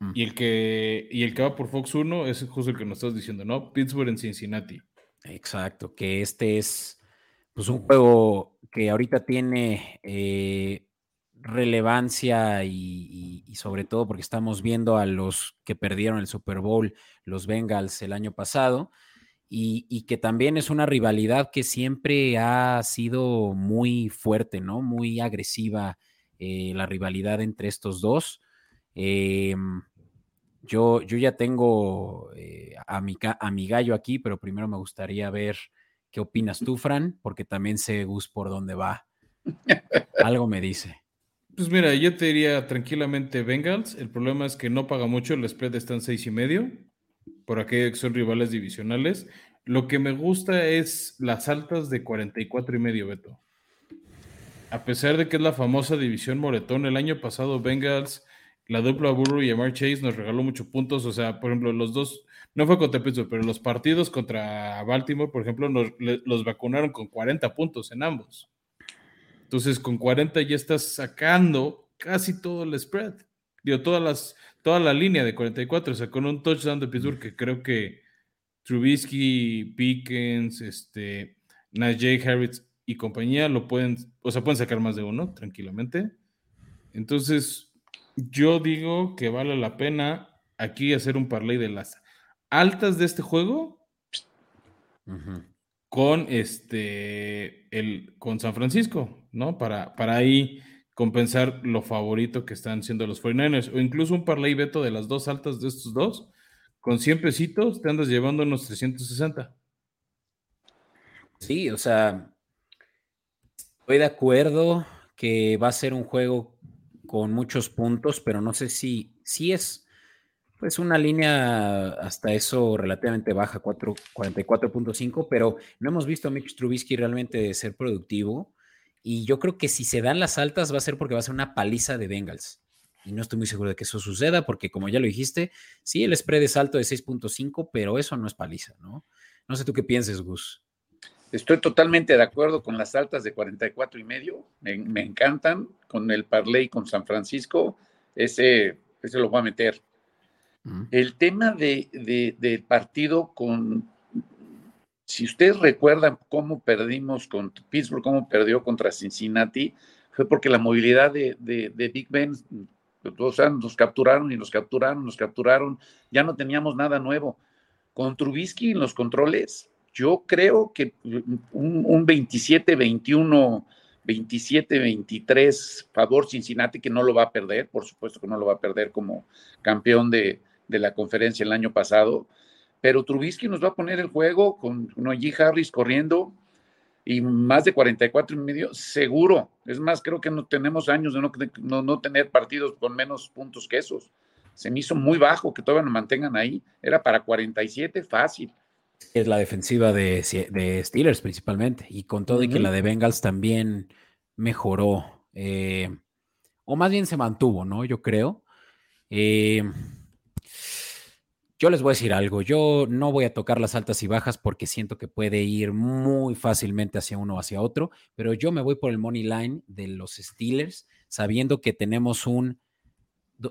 mm. y, el que, y el que va por Fox 1 es justo el que nos estás diciendo, ¿no? Pittsburgh en Cincinnati. Exacto, que este es pues un juego que ahorita tiene eh, relevancia y, sobre todo porque estamos viendo a los que perdieron el Super Bowl, los Bengals el año pasado, y, que también es una rivalidad que siempre ha sido muy fuerte, ¿no? Muy agresiva eh, la rivalidad entre estos dos. Em, yo, yo ya tengo eh, a, mi, a mi gallo aquí, pero primero me gustaría ver qué opinas tú, Fran, porque también sé Gus por dónde va. Algo me dice. Pues mira, yo te diría tranquilamente Bengals. El problema es que no paga mucho, el spread está en seis y medio, por aquí son rivales divisionales. Lo que me gusta es las altas de 44 y medio, Beto. A pesar de que es la famosa división Moretón, el año pasado Bengals, la dupla Burrow y Amar Chase nos regaló muchos puntos. O sea, por ejemplo, los dos, no fue contra Pittsburgh, pero los partidos contra Baltimore, por ejemplo, los vacunaron con 40 puntos en ambos. Entonces, con 40 ya estás sacando casi todo el spread. Digo, todas las, toda la línea de 44, o sea, con un touchdown de Pittsburgh que creo que Trubisky, Pickens, este, Najee Harris y compañía lo pueden, o sea, pueden sacar más de uno tranquilamente. Entonces, yo digo que vale la pena aquí hacer un parlay de las altas de este juego con este el con San Francisco, ¿no? Para, para ahí compensar lo favorito que están siendo los 49ers, o incluso un parlay veto de las dos altas de estos dos con 100 pesitos te andas llevando unos 360. Sí, o sea, estoy de acuerdo que va a ser un juego con muchos puntos, pero no sé si, si es pues una línea hasta eso relativamente baja, 44.5, pero no hemos visto a Mitch Trubisky realmente ser productivo. Y yo creo que si se dan las altas va a ser porque va a ser una paliza de Bengals y no estoy muy seguro de que eso suceda, porque como ya lo dijiste, sí, el spread es alto de 6.5, pero eso no es paliza, ¿no? No sé tú qué pienses, Gus. Estoy totalmente de acuerdo con las altas de 44 y medio, me, encantan, con el parlay con San Francisco, ese, ese lo voy a meter. El tema de, del partido con, si ustedes recuerdan cómo perdimos con Pittsburgh, cómo perdió contra Cincinnati, fue porque la movilidad de, de, de Big Ben o sea, nos capturaron y nos capturaron, nos capturaron, ya no teníamos nada nuevo. Con Trubisky en los controles, yo creo que un, 27-21, 27-23 favor Cincinnati, que no lo va a perder, por supuesto que no lo va a perder como campeón de, de la conferencia el año pasado, pero Trubisky nos va a poner el juego con Noyi Harris corriendo, y más de 44 y medio, seguro. Es más, creo que no tenemos años de no, no, tener partidos con menos puntos que esos. Se me hizo muy bajo que todavía nos mantengan ahí. Era para 47, fácil. Es la defensiva de, de Steelers principalmente. Y con todo y que la de Bengals también mejoró. Eh, o más bien se mantuvo, ¿no? Yo creo. Eh, yo les voy a decir algo, yo no voy a tocar las altas y bajas porque siento que puede ir muy fácilmente hacia uno o hacia otro, pero yo me voy por el money line de los Steelers, sabiendo que tenemos un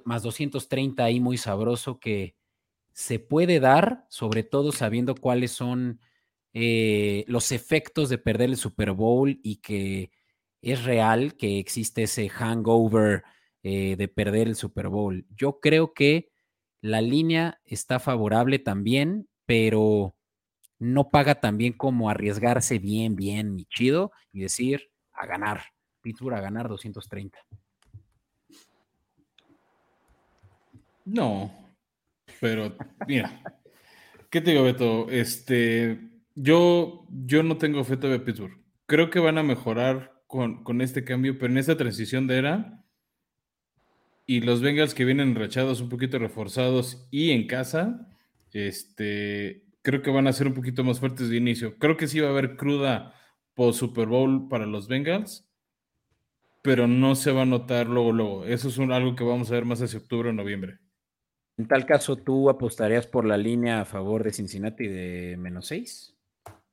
más 230 ahí muy sabroso que se puede dar, sobre todo sabiendo cuáles son eh, los efectos de perder el Super Bowl y que es real que existe ese hangover eh, de perder el Super Bowl. Yo creo que la línea está favorable también, pero no paga tan bien como arriesgarse bien, bien y chido y decir a ganar. Pittsburgh a ganar 230. No, pero mira, ¿qué te digo, Beto? Este, yo, yo no tengo fe de Pittsburgh. Creo que van a mejorar con, con este cambio, pero en esta transición de era, y los Bengals que vienen rachados, un poquito reforzados y en casa, este, creo que van a ser un poquito más fuertes de inicio. Creo que sí va a haber cruda post Super Bowl para los Bengals, pero no se va a notar luego, luego. Eso es algo que vamos a ver más hacia octubre o noviembre. En tal caso, ¿tú apostarías por la línea a favor de Cincinnati de menos 6?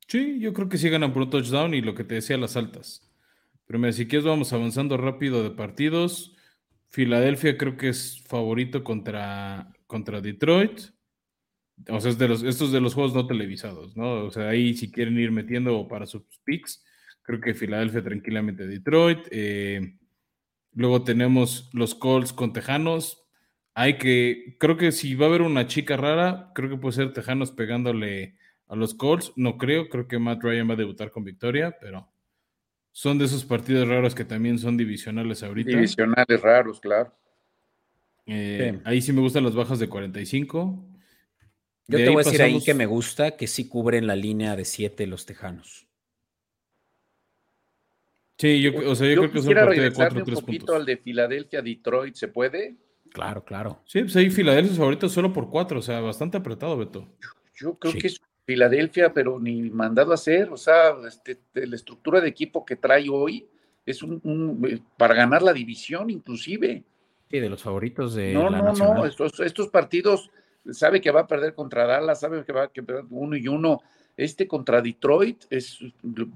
Sí, yo creo que sí ganan por un touchdown y lo que te decía, las altas. Pero mira, si quieres, vamos avanzando rápido de partidos. Filadelfia creo que es favorito contra, contra Detroit. O sea, es de los, estos de los juegos no televisados, ¿no? O sea, ahí si quieren ir metiendo para sus picks, creo que Filadelfia tranquilamente Detroit. Eh, luego tenemos los Colts con Tejanos. Hay que, creo que si va a haber una chica rara, creo que puede ser Tejanos pegándole a los Colts. No creo, creo que Matt Ryan va a debutar con victoria, pero son de esos partidos raros que también son divisionales ahorita. Divisionales raros, claro. Eh, ahí sí me gustan las bajas de 45. Yo te voy a decir ahí que me gusta que sí cubren la línea de 7 los Tejanos. Sí, yo, o sea, yo, creo que es un partido de 4 3 puntos. al de Filadelfia, Detroit, ¿se puede? Claro, claro. Sí, pues ahí Filadelfia es favorito solo por 4, o sea, bastante apretado, Beto. Yo, creo que es Filadelfia, pero ni mandado a hacer, o sea, este, la estructura de equipo que trae hoy es un, eh, para ganar la división inclusive. Sí, de los favoritos de no, no, No, estos, estos partidos sabe que va a perder contra Dallas, sabe que va a perder uno y uno. Este contra Detroit, es,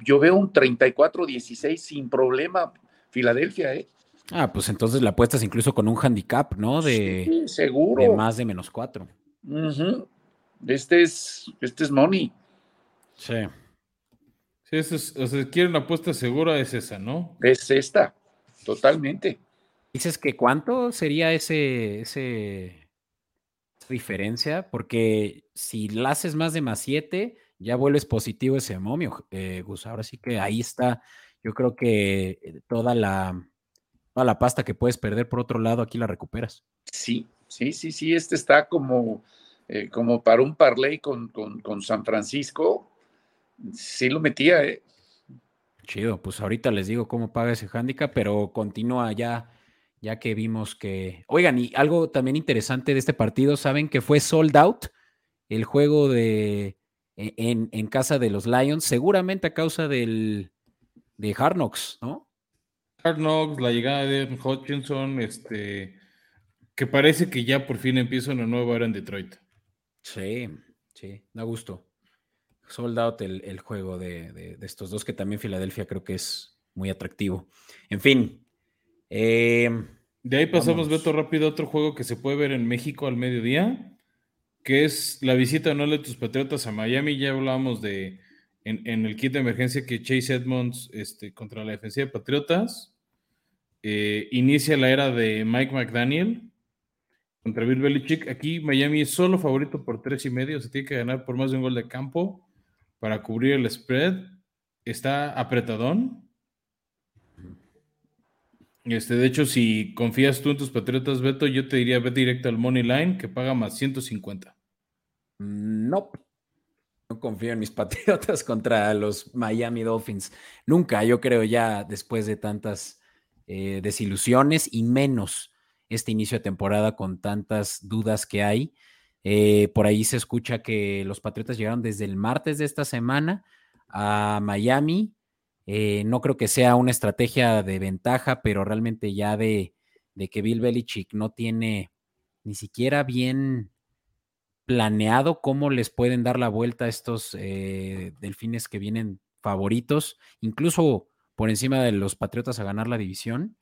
yo veo un 34-16 sin problema, Filadelfia, ¿eh? Ah, pues entonces la apuestas incluso con un handicap, ¿no? De, seguro. De más de menos cuatro. Este es, este es money. Sí. Sí, es, o sea, quieren una apuesta segura, es esa, ¿no? Es esta, totalmente. Dices que cuánto sería ese, ese diferencia, porque si la haces más de más 7, ya vuelves positivo ese momio, eh, Gus. Ahora sí que ahí está, yo creo que eh, toda la, toda la pasta que puedes perder por otro lado, aquí la recuperas. Sí, sí, sí, sí, este está como, eh, como para un parlay con, con, San Francisco. Sí lo metía, ¿eh? Chido, pues ahorita les digo cómo paga ese handicap, pero continúa ya ya que vimos que... Oigan, y algo también interesante de este partido, saben que fue sold out el juego de e, en, casa de los Lions, seguramente a causa del de Hard Knocks, ¿no? Knocks, la llegada de Hutchinson, este, que parece que ya por fin empieza una nueva era en Detroit. Sí, sí, da gusto. Sold out el, juego de, de estos dos, que también Filadelfia creo que es muy atractivo. En fin, eh, de ahí pasamos, Beto, rápido a otro juego que se puede ver en México al mediodía, que es la visita no de tus Patriotas a Miami. Ya hablábamos de en, el kit de emergencia que Chase Edmonds este, contra la defensiva de Patriotas. Eh, inicia la era de Mike McDaniel contra Bill Belichick. Aquí Miami es solo favorito por tres y medio, se tiene que ganar por más de un gol de campo para cubrir el spread. Está apretadón. Este, de hecho, si confías tú en tus Patriotas, Beto, yo te diría ve directo al Money Line que paga más 150. No, no confío en mis Patriotas contra los Miami Dolphins. Nunca, yo creo ya después de tantas eh, desilusiones y menos este inicio de temporada con tantas dudas que hay. Eh, por ahí se escucha que los Patriotas llegaron desde el martes de esta semana a Miami eh, no creo que sea una estrategia de ventaja, pero realmente ya de, que Bill Belichick no tiene ni siquiera bien planeado cómo les pueden dar la vuelta a estos delfines que vienen favoritos, incluso por encima de los Patriotas a ganar la división.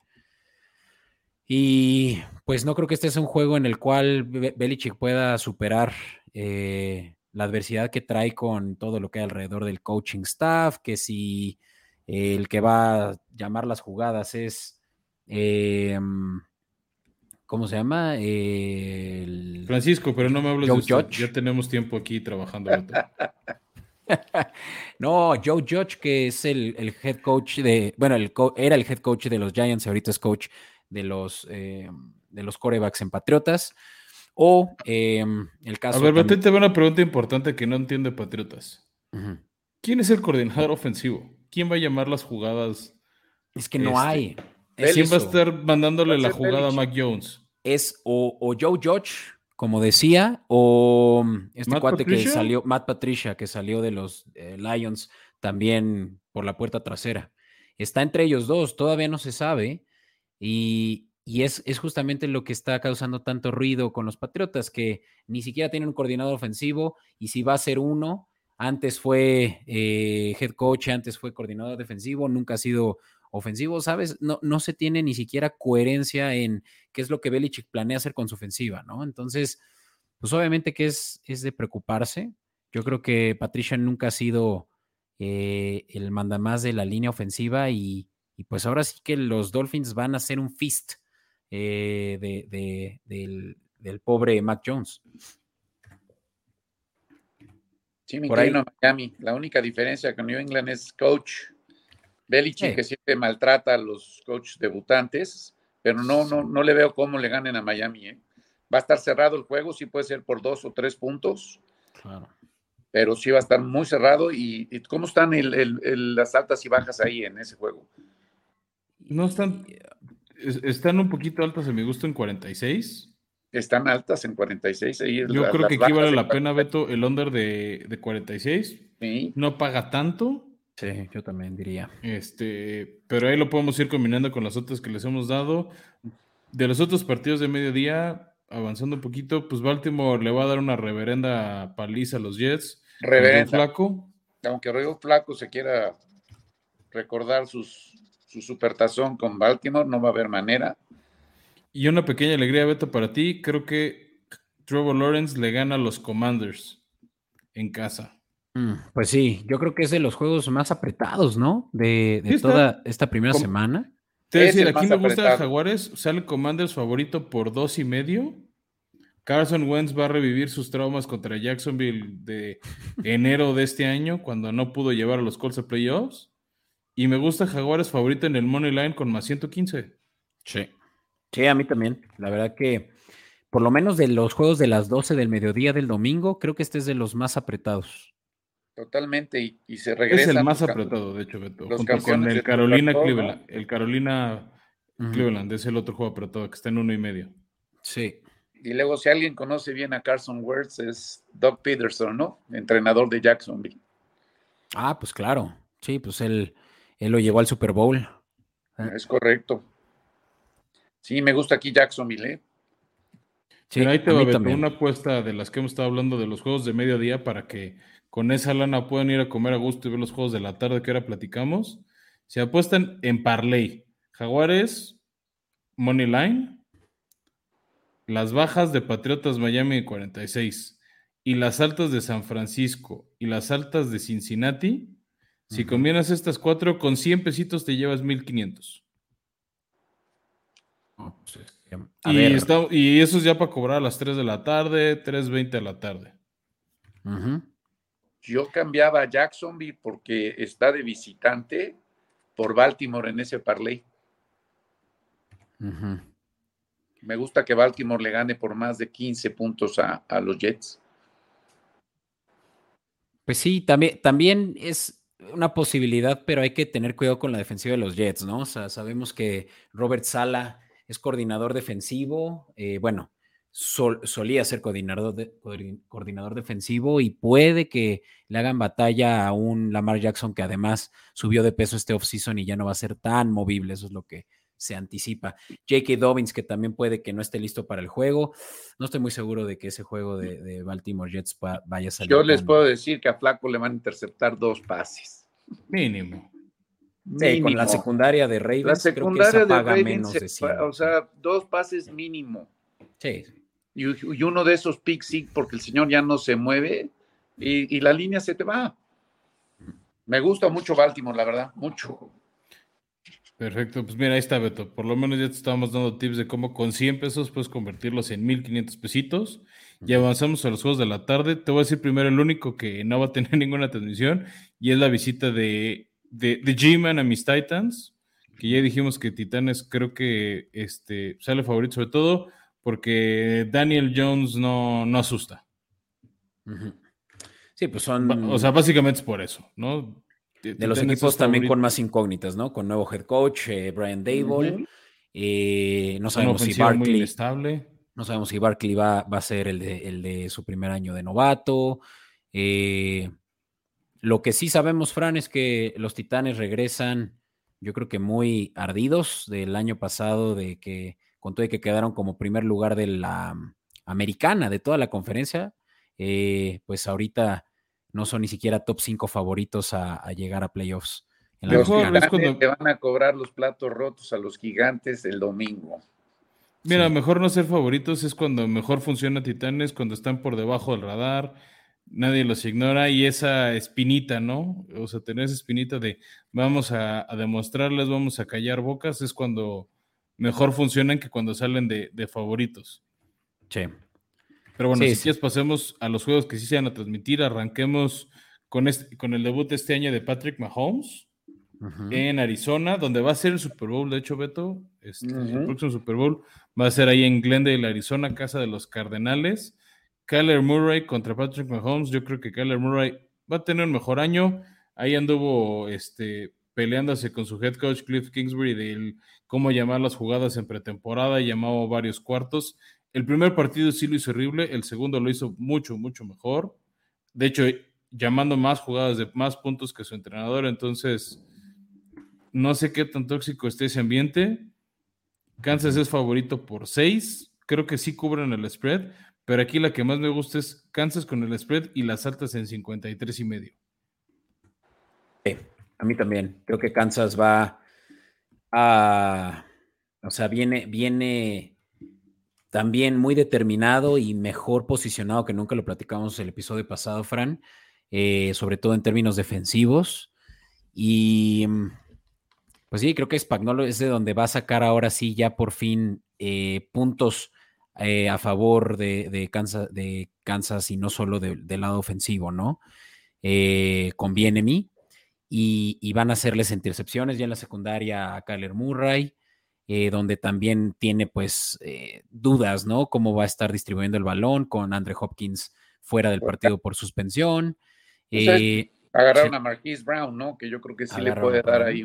Y pues no creo que este sea un juego en el cual Belichick pueda superar eh, la adversidad que trae con todo lo que hay alrededor del coaching staff, que si el que va a llamar las jugadas es. Em, ¿Cómo se llama? Francisco, pero no me hables de Judge. Ya tenemos tiempo aquí trabajando. no, Joe Judge, que es el, head coach de. Bueno, era el head coach de los Giants, ahorita es coach de los, em, de los corebacks en Patriotas. O em, el caso. A ver, también... te una pregunta importante que no entiende Patriotas. ¿Quién es el coordinador ofensivo? ¿quién va a llamar las jugadas? Es que no este, hay. ¿Quién va a estar mandándole la jugada a Mac Jones? Es o, Joe Judge, como decía, o mm, este cuate que salió, Matt Patricia, que salió de los eh, Lions también por la puerta trasera. Está entre ellos dos, todavía no se sabe. Y, es, es, justamente lo que está causando tanto ruido con los Patriotas, que ni siquiera tienen un coordinador ofensivo y si va a ser uno, antes fue eh, head coach, antes fue coordinador defensivo, nunca ha sido ofensivo, ¿sabes? No, no se tiene ni siquiera coherencia en qué es lo que Belichick planea hacer con su ofensiva, ¿no? Entonces, pues obviamente que es, es de preocuparse. Yo creo que Patricia nunca ha sido eh, el mandamás de la línea ofensiva y, pues ahora sí que los Dolphins van a hacer un fist eh, del, del pobre Mac Jones. Sí, me a Miami. La única diferencia con New England es coach. Belichick, que siempre maltrata a los coaches debutantes, pero no, no, no le veo cómo le ganen a Miami. ¿eh? Va a estar cerrado el juego, sí puede ser por dos o tres puntos. Claro. Pero sí va a estar muy cerrado. ¿Y, cómo están las altas y bajas ahí en ese juego? No están, están un poquito altas a mi gusto en 46. Están altas en 46. Yo creo que aquí vale la pena, Beto, el under de, de 46. Sí. No paga tanto. Sí, yo también diría. Este, pero ahí lo podemos ir combinando con las otras que les hemos dado. De los otros partidos de mediodía, avanzando un poquito, pues Baltimore le va a dar una reverenda paliza a los Jets. Reverenda. Flaco. Aunque Río Flaco se quiera recordar sus, su supertazón con Baltimore, no va a haber manera. Y una pequeña alegría, Beto, para ti. Creo que Trevor Lawrence le gana a los Commanders en casa. Mm, pues sí, yo creo que es de los juegos más apretados, ¿no? De, toda esta primera semana. Te decir, aquí me gusta Jaguares, sale Commanders favorito por dos y medio. Carson Wentz va a revivir sus traumas contra Jacksonville de enero de este año, cuando no pudo llevar a los Colts a playoffs. Y me gusta Jaguares favorito en el Money Line con más 115. Sí. Sí, a mí también. La verdad que, por lo menos de los juegos de las 12 del mediodía del domingo, creo que este es de los más apretados. Totalmente, y, se regresa. Es el más apretado, de hecho, Beto. junto con el Carolina Cleveland. El Carolina Cleveland es el otro juego apretado, que está en uno y medio. Sí. Y luego, si alguien conoce bien a Carson Wentz, es Doug Peterson, ¿no? Entrenador de Jacksonville. Ah, pues claro. Sí, pues él, él lo llevó al Super Bowl. Es correcto. Sí, me gusta aquí Jacksonville, ¿eh? Sí, Pero ahí te va a ver una apuesta de las que hemos estado hablando de los juegos de mediodía para que con esa lana pueden ir a comer a gusto y ver los juegos de la tarde que ahora platicamos. Se apuestan en Parley, Jaguares, Money Line, las bajas de Patriotas Miami 46 y las altas de San Francisco y las altas de Cincinnati. Si combinas estas cuatro, con 100 pesitos te llevas 1500. Pues, y, y, eso es ya para cobrar a las 3 de la tarde, 3.20 de la tarde. Ajá. Yo cambiaba a Jacksonville porque está de visitante por Baltimore en ese parlay. Me gusta que Baltimore le gane por más de 15 puntos a, los Jets. Pues sí, también, también es una posibilidad, pero hay que tener cuidado con la defensiva de los Jets, ¿no? O sea, sabemos que Robert Sala es coordinador defensivo. Eh, bueno, solía ser coordinador, coordinador defensivo y puede que le hagan batalla a un Lamar Jackson que además subió de peso este offseason y ya no va a ser tan movible, eso es lo que se anticipa. J.K. Dobbins, que también puede que no esté listo para el juego. No estoy muy seguro de que ese juego de, Baltimore Jets vaya a salir. Yo les puedo decir que a Flaco le van a interceptar dos pases. Mínimo. Sí, con la secundaria de Ravens, la secundaria creo que de menos de O sea, dos pases mínimo. Sí, y, uno de esos pick porque el señor ya no se mueve y, la línea se te va. Me gusta mucho Baltimore, la verdad, mucho. Perfecto, pues mira, ahí está Beto. Por lo menos ya te estábamos dando tips de cómo con 100 pesos puedes convertirlos en 1500 pesitos. Y avanzamos a los juegos de la tarde. Te voy a decir primero el único que no va a tener ninguna transmisión y es la visita de, de, G-Man a mis Titans. Que ya dijimos que Titanes creo que este, sale favorito, sobre todo porque Daniel Jones no, no asusta. Sí, pues son. O sea, básicamente es por eso, ¿no? De, los equipos también con más incógnitas, ¿no? Con nuevo head coach, eh, Brian Dable. Eh, no sabemos si Barkley. No sabemos si Barkley va, va a ser el de, el de, su primer año de novato. Eh, lo que sí sabemos, Fran, es que los Titanes regresan, yo creo que muy ardidos del año pasado, de que con todo y que quedaron como primer lugar de la mm, americana, de toda la conferencia, eh, pues ahorita no son ni siquiera top 5 favoritos a, llegar a playoffs. En la los gigantes te van a cobrar los platos rotos a los gigantes el domingo. Mira, mejor no ser favoritos es cuando mejor funciona Titanes, cuando están por debajo del radar, nadie los ignora y esa espinita, ¿no? O sea, tener esa espinita de vamos a demostrarles, vamos a callar bocas, es cuando mejor funcionan que cuando salen de, favoritos. Sí. Pero bueno, si quieres pasemos a los juegos que sí se van a transmitir. Arranquemos con, este, con el debut este año de Patrick Mahomes. en Arizona, donde va a ser el Super Bowl, de hecho, Beto, este, el próximo Super Bowl va a ser ahí en Glendale, Arizona, casa de los Cardenales. Kyler Murray contra Patrick Mahomes, yo creo que Kyler Murray va a tener un mejor año. Ahí anduvo este, peleándose con su head coach Cliff Kingsbury de cómo llamar las jugadas en pretemporada, llamado varios cuartos. El primer partido sí lo hizo horrible, el segundo lo hizo mucho, mucho mejor. De hecho, llamando más jugadas de más puntos que su entrenador, entonces no sé qué tan tóxico esté ese ambiente. Kansas es favorito por seis. Creo que sí cubren el spread, pero aquí la que más me gusta es Kansas con el spread y las altas en 53 y medio. Sí, a mí también. Creo que Kansas va O sea, viene, viene también muy determinado y mejor posicionado que nunca lo platicamos el episodio pasado, Fran. Eh, sobre todo en términos defensivos. Y pues sí, creo que Spagnolo es de donde va a sacar ahora sí ya por fin eh, puntos eh, a favor de, Kansas, de, Kansas, y no solo del lado ofensivo, ¿no? conviene a Y, van a hacerles intercepciones ya en la secundaria a Kyler Murray, donde también tiene pues dudas, ¿no? Cómo va a estar distribuyendo el balón con Andre Hopkins fuera del partido por suspensión. Eh, agarraron a Marquise Brown, ¿no? Que yo creo que sí le puede dar ahí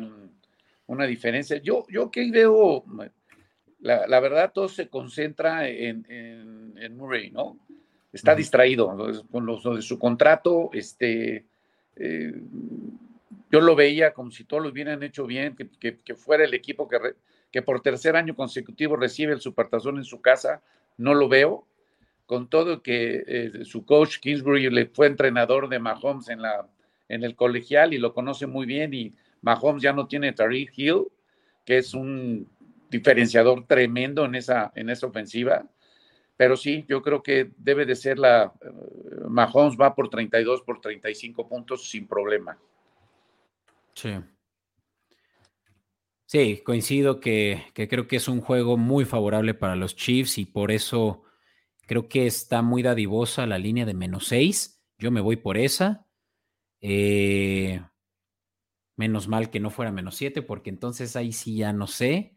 una diferencia. Yo, yo que veo, la, verdad, todo se concentra en, Murray, ¿no? Está distraído con los de su contrato, este, eh, yo lo veía como si todos lo hubieran hecho bien, que, fuera el equipo que, que por tercer año consecutivo recibe el supertazón en su casa, no lo veo con todo que eh, su coach Kingsbury le fue entrenador de Mahomes en, la, en el colegial y lo conoce muy bien y Mahomes ya no tiene Tariq Hill, que es un diferenciador tremendo en esa, en esa ofensiva. Pero sí, yo creo que debe de ser la... Eh, Mahomes va por 32, por 35 puntos sin problema. Sí. Sí, coincido que, creo que es un juego muy favorable para los Chiefs y por eso Creo que está muy dadivosa la línea de menos 6. Yo me voy por esa. Eh, menos mal que no fuera menos 7, porque entonces ahí sí ya no sé.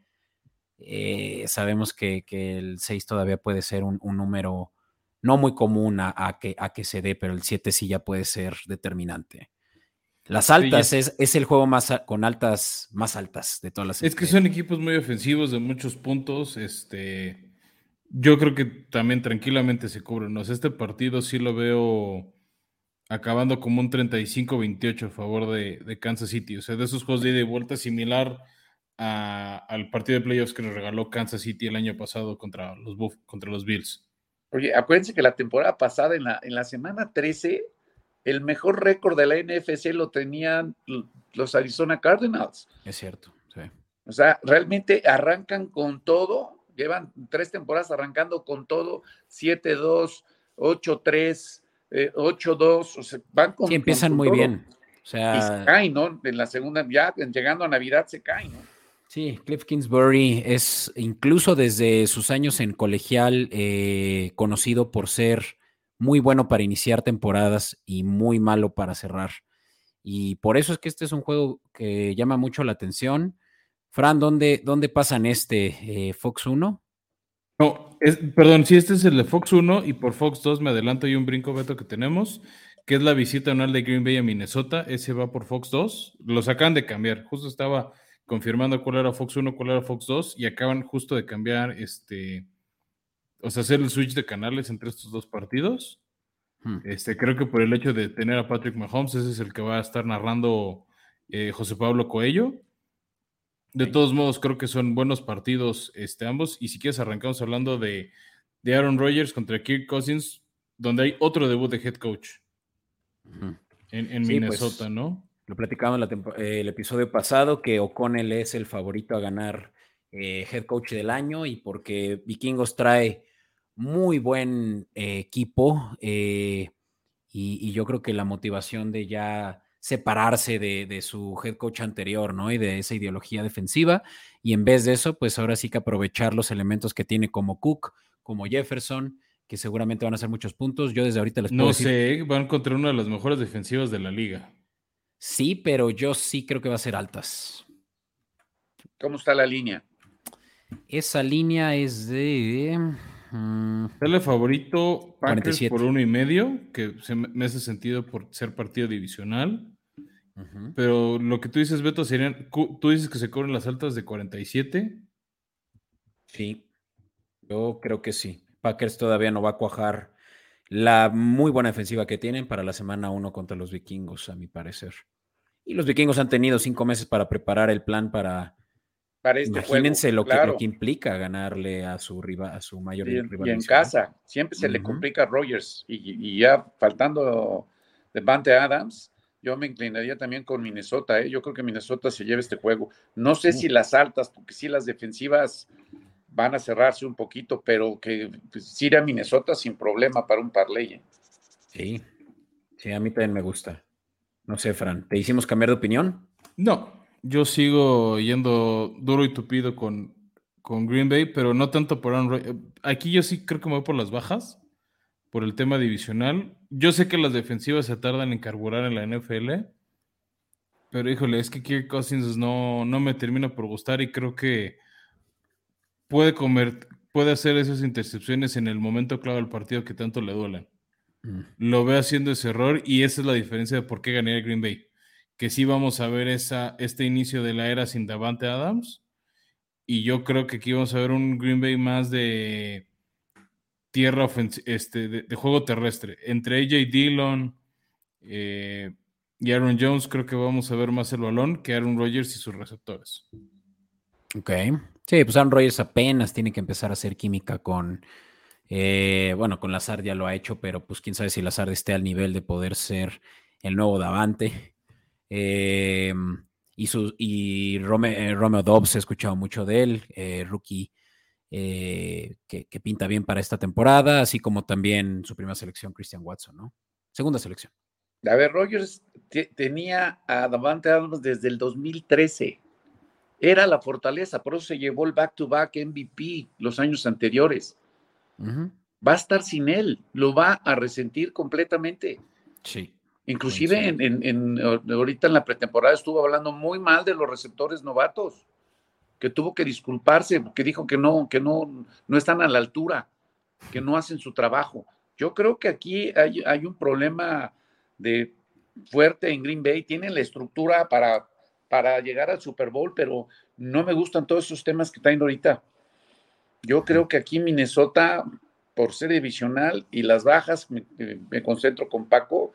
Eh, sabemos que, el 6 todavía puede ser un, número no muy común a, que, a que se dé, pero el 7 sí ya puede ser determinante. Las altas es, es, el juego más con altas, más altas de todas las. Es que son equipos muy ofensivos de muchos puntos. Este, yo creo que también tranquilamente se cubren. este partido sí lo veo acabando como un 35-28 a favor de, Kansas City. O sea, de esos juegos de ida y vuelta similar al partido de playoffs que nos regaló Kansas City el año pasado contra los, contra los Bills. Oye, acuérdense que la temporada pasada, en la, en la semana 13, el mejor récord de la NFC lo tenían los Arizona Cardinals. Es cierto, sí. O sea, realmente arrancan con todo llevan tres temporadas arrancando con todo, 7-2, 8-3, 8-2, o sea, van con... Sí, empiezan muy bien. O sea, y se caen, ¿no? En la segunda, ya llegando a Navidad se caen, ¿no? Sí, Cliff Kingsbury es incluso desde sus años en colegial eh, conocido por ser muy bueno para iniciar temporadas y muy malo para cerrar. Y por eso es que este es un juego que llama mucho la atención. Fran, ¿dónde, dónde pasan este? Eh, ¿Fox 1? No, perdón, si este es el de Fox 1 y por Fox 2 me adelanto y un brinco veto que tenemos, que es la visita anual de Green Bay a Minnesota. Ese va por Fox 2. Los acaban de cambiar. Justo estaba confirmando cuál era Fox 1, cuál era Fox 2 y acaban justo de cambiar este, o sea, hacer el switch de canales entre estos dos partidos. Hmm. Este, creo que por el hecho de tener a Patrick Mahomes, ese es el que va a estar narrando eh, José Pablo Coello. De todos modos, creo que son buenos partidos este, ambos. Y si quieres, arrancamos hablando de, Aaron Rodgers contra Kirk Cousins, donde hay otro debut de head coach en, pues, Minnesota, ¿no? Lo platicamos el episodio pasado, que O'Connell es el favorito a ganar eh, head coach del año y porque Vikingos trae muy buen eh, equipo eh, y, yo creo que la motivación de ya separarse de, su head coach anterior, ¿no? Y de esa ideología defensiva. Y en vez de eso, pues ahora sí que aprovechar los elementos que tiene como Cook, como Jefferson, que seguramente van a hacer muchos puntos. Yo desde ahorita les puedo No sé, van contra una de las mejores defensivas de la liga. Sí, pero yo sí creo que va a ser altas. ¿Cómo está la línea? Esa línea es de. Mm, favorito Packers por uno y medio, que me hace sentido por ser partido divisional. Pero lo que tú dices, Beto, serían. Tú dices que se cobran las altas de 47. Sí, yo creo que sí. Packers todavía no va a cuajar la muy buena defensiva que tienen para la semana 1 contra los vikingos, a mi parecer. Y los vikingos han tenido cinco meses para preparar el plan para. Para este imagínense lo, que, implica ganarle a su, rival, a su mayor rival. Y en casa, siempre se le complica a Rogers. Y, ya faltando de Bante Adams, yo me inclinaría también con Minnesota. ¿eh? Yo creo que Minnesota se lleva este juego. No sé si las altas, porque si las defensivas van a cerrarse un poquito, pero que pues, ir a Minnesota sin problema para un parlay. ¿eh? Sí, sí, a mí también me gusta. No sé, Fran, ¿te hicimos cambiar de opinión? No, yo sigo yendo duro y tupido con, con Green Bay, pero no tanto por Aquí yo sí creo que me voy por las bajas, por el tema divisional. Yo sé que las defensivas se tardan en carburar en la NFL, pero híjole, es que Kirk Cousins no, no me termina por gustar y creo que puede comer, puede hacer esas intercepciones en el momento clave del partido que tanto le duelen. Mm. Lo ve haciendo ese error y esa es la diferencia de por qué gané el Green Bay. Que sí vamos a ver esa, este inicio de la era sin Davante Adams. Y yo creo que aquí vamos a ver un Green Bay más de tierra este, de, juego terrestre. Entre AJ Dillon eh, y Aaron Jones, creo que vamos a ver más el balón que Aaron Rodgers y sus receptores. Ok. Sí, pues Aaron Rodgers apenas tiene que empezar a hacer química con eh, bueno, con Lazard ya lo ha hecho, pero pues quién sabe si Lazard esté al nivel de poder ser el nuevo Davante. Eh, y, su, y eh, Romeo Dobbs, he escuchado mucho de él, rookie que, pinta bien para esta temporada, así como también su primera selección, Christian Watson, ¿no? Segunda selección. A ver, Rogers tenía a Davante Adams desde el 2013. Era la fortaleza, por eso se llevó el back-to-back -back MVP los años anteriores. Va a estar sin él, lo va a resentir completamente. Sí. Inclusive en, ahorita en la pretemporada estuvo hablando muy mal de los receptores novatos, que tuvo que disculparse, porque dijo que no, que no, no están a la altura, que no hacen su trabajo. Yo creo que aquí hay, hay un problema de fuerte en Green Bay, tienen la estructura para, para llegar al Super Bowl, pero no me gustan todos esos temas que traen ahorita. Yo creo que aquí Minnesota, por ser divisional y las bajas, me, concentro con Paco,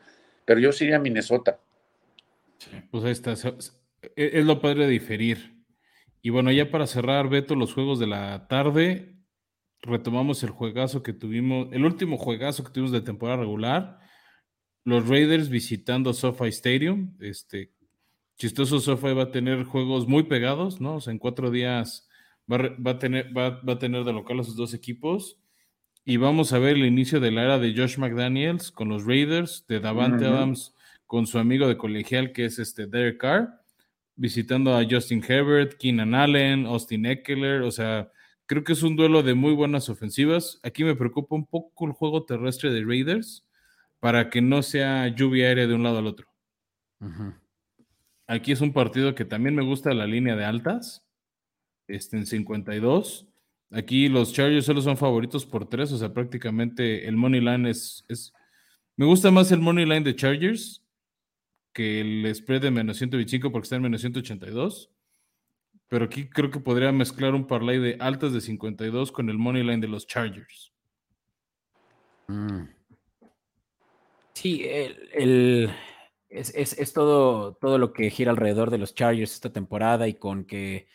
pero yo sería Minnesota. Pues ahí está. E, es lo padre de diferir. Y bueno, ya para cerrar, Beto, los juegos de la tarde, retomamos el juegazo que tuvimos, el último juegazo que tuvimos de temporada regular. Los Raiders visitando SoFi Stadium. Este chistoso SoFi va a tener juegos muy pegados, ¿no? O sea, en cuatro días va, a tener, va, a tener de local a sus dos equipos. Y vamos a ver el inicio de la era de Josh McDaniels con los Raiders, de Davante Adams con su amigo de colegial que es este Derek Carr, visitando a Justin Herbert, Keenan Allen, Austin Eckler, o sea, creo que es un duelo de muy buenas ofensivas. Aquí me preocupa un poco el juego terrestre de Raiders para que no sea lluvia aérea de un lado al otro. Aquí es un partido que también me gusta la línea de altas este, en 52. Aquí los Chargers solo son favoritos por tres, o sea, prácticamente el money line es, es... Me gusta más el money line de Chargers que el spread de menos 125 porque está en menos 182. Pero aquí creo que podría mezclar un parlay de altas de 52 con el money line de los Chargers. Sí, el, es, es, todo, todo lo que gira alrededor de los Chargers esta temporada y con que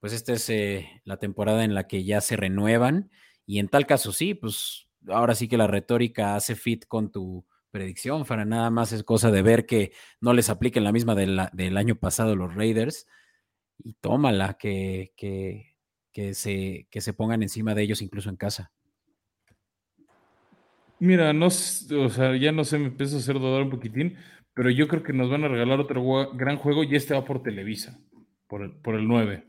pues esta es eh, la temporada en la que ya se renuevan y en tal caso sí, pues ahora sí que la retórica hace fit con tu predicción, para nada más es cosa de ver que no les apliquen la misma del año pasado los Raiders y tómala, que, que, se, pongan encima de ellos incluso en casa. Mira, no, o sea, ya no sé, me empiezo a hacer dudar un poquitín, pero yo creo que nos van a regalar otro gran juego y este va por Televisa, por por el 9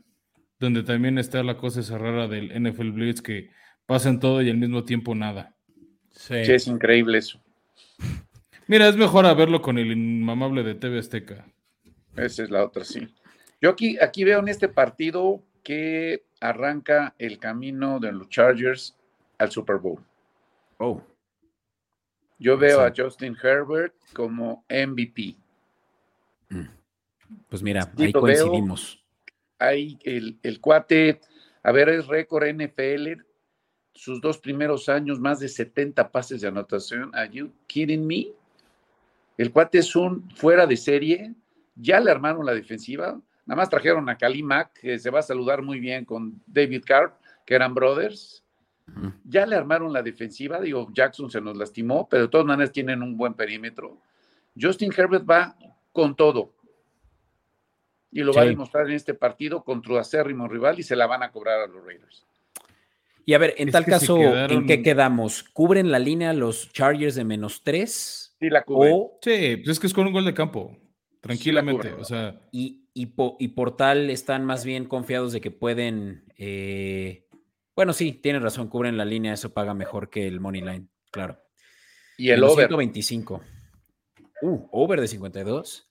donde también está la cosa esa rara del NFL Blitz que pasan todo y al mismo tiempo nada. Sí. es increíble eso. Mira, es mejor a verlo con el inmamable de TV Azteca. Esa es la otra, sí. Yo aquí, aquí veo en este partido que arranca el camino de los Chargers al Super Bowl. Oh. Yo veo a Justin Herbert como MVP. Mm. Pues mira, ahí coincidimos. Ahí el, el, cuate, a ver, es récord NFL, sus dos primeros años, más de 70 pases de anotación. ¿Are you kidding me? El cuate es un fuera de serie. Ya le armaron la defensiva. Nada más trajeron a Kali Mack, que se va a saludar muy bien con David Carp, que eran brothers. Ya le armaron la defensiva. Digo, Jackson se nos lastimó, pero de todas maneras tienen un buen perímetro. Justin Herbert va con todo. Y lo va a demostrar en este partido contra acérrimo rival y se la van a cobrar a los Raiders. Y a ver, en tal caso, ¿en qué quedamos? ¿Cubren la línea los Chargers de menos tres? Sí, la cubren. Sí, pues es que es con un gol de campo. Tranquilamente. o sea. Y, y, por tal están más bien confiados de que pueden. Eh, bueno, sí, tienen razón, cubren la línea, eso paga mejor que el Money Line, claro. Y el over. 125. Uh, over de 52.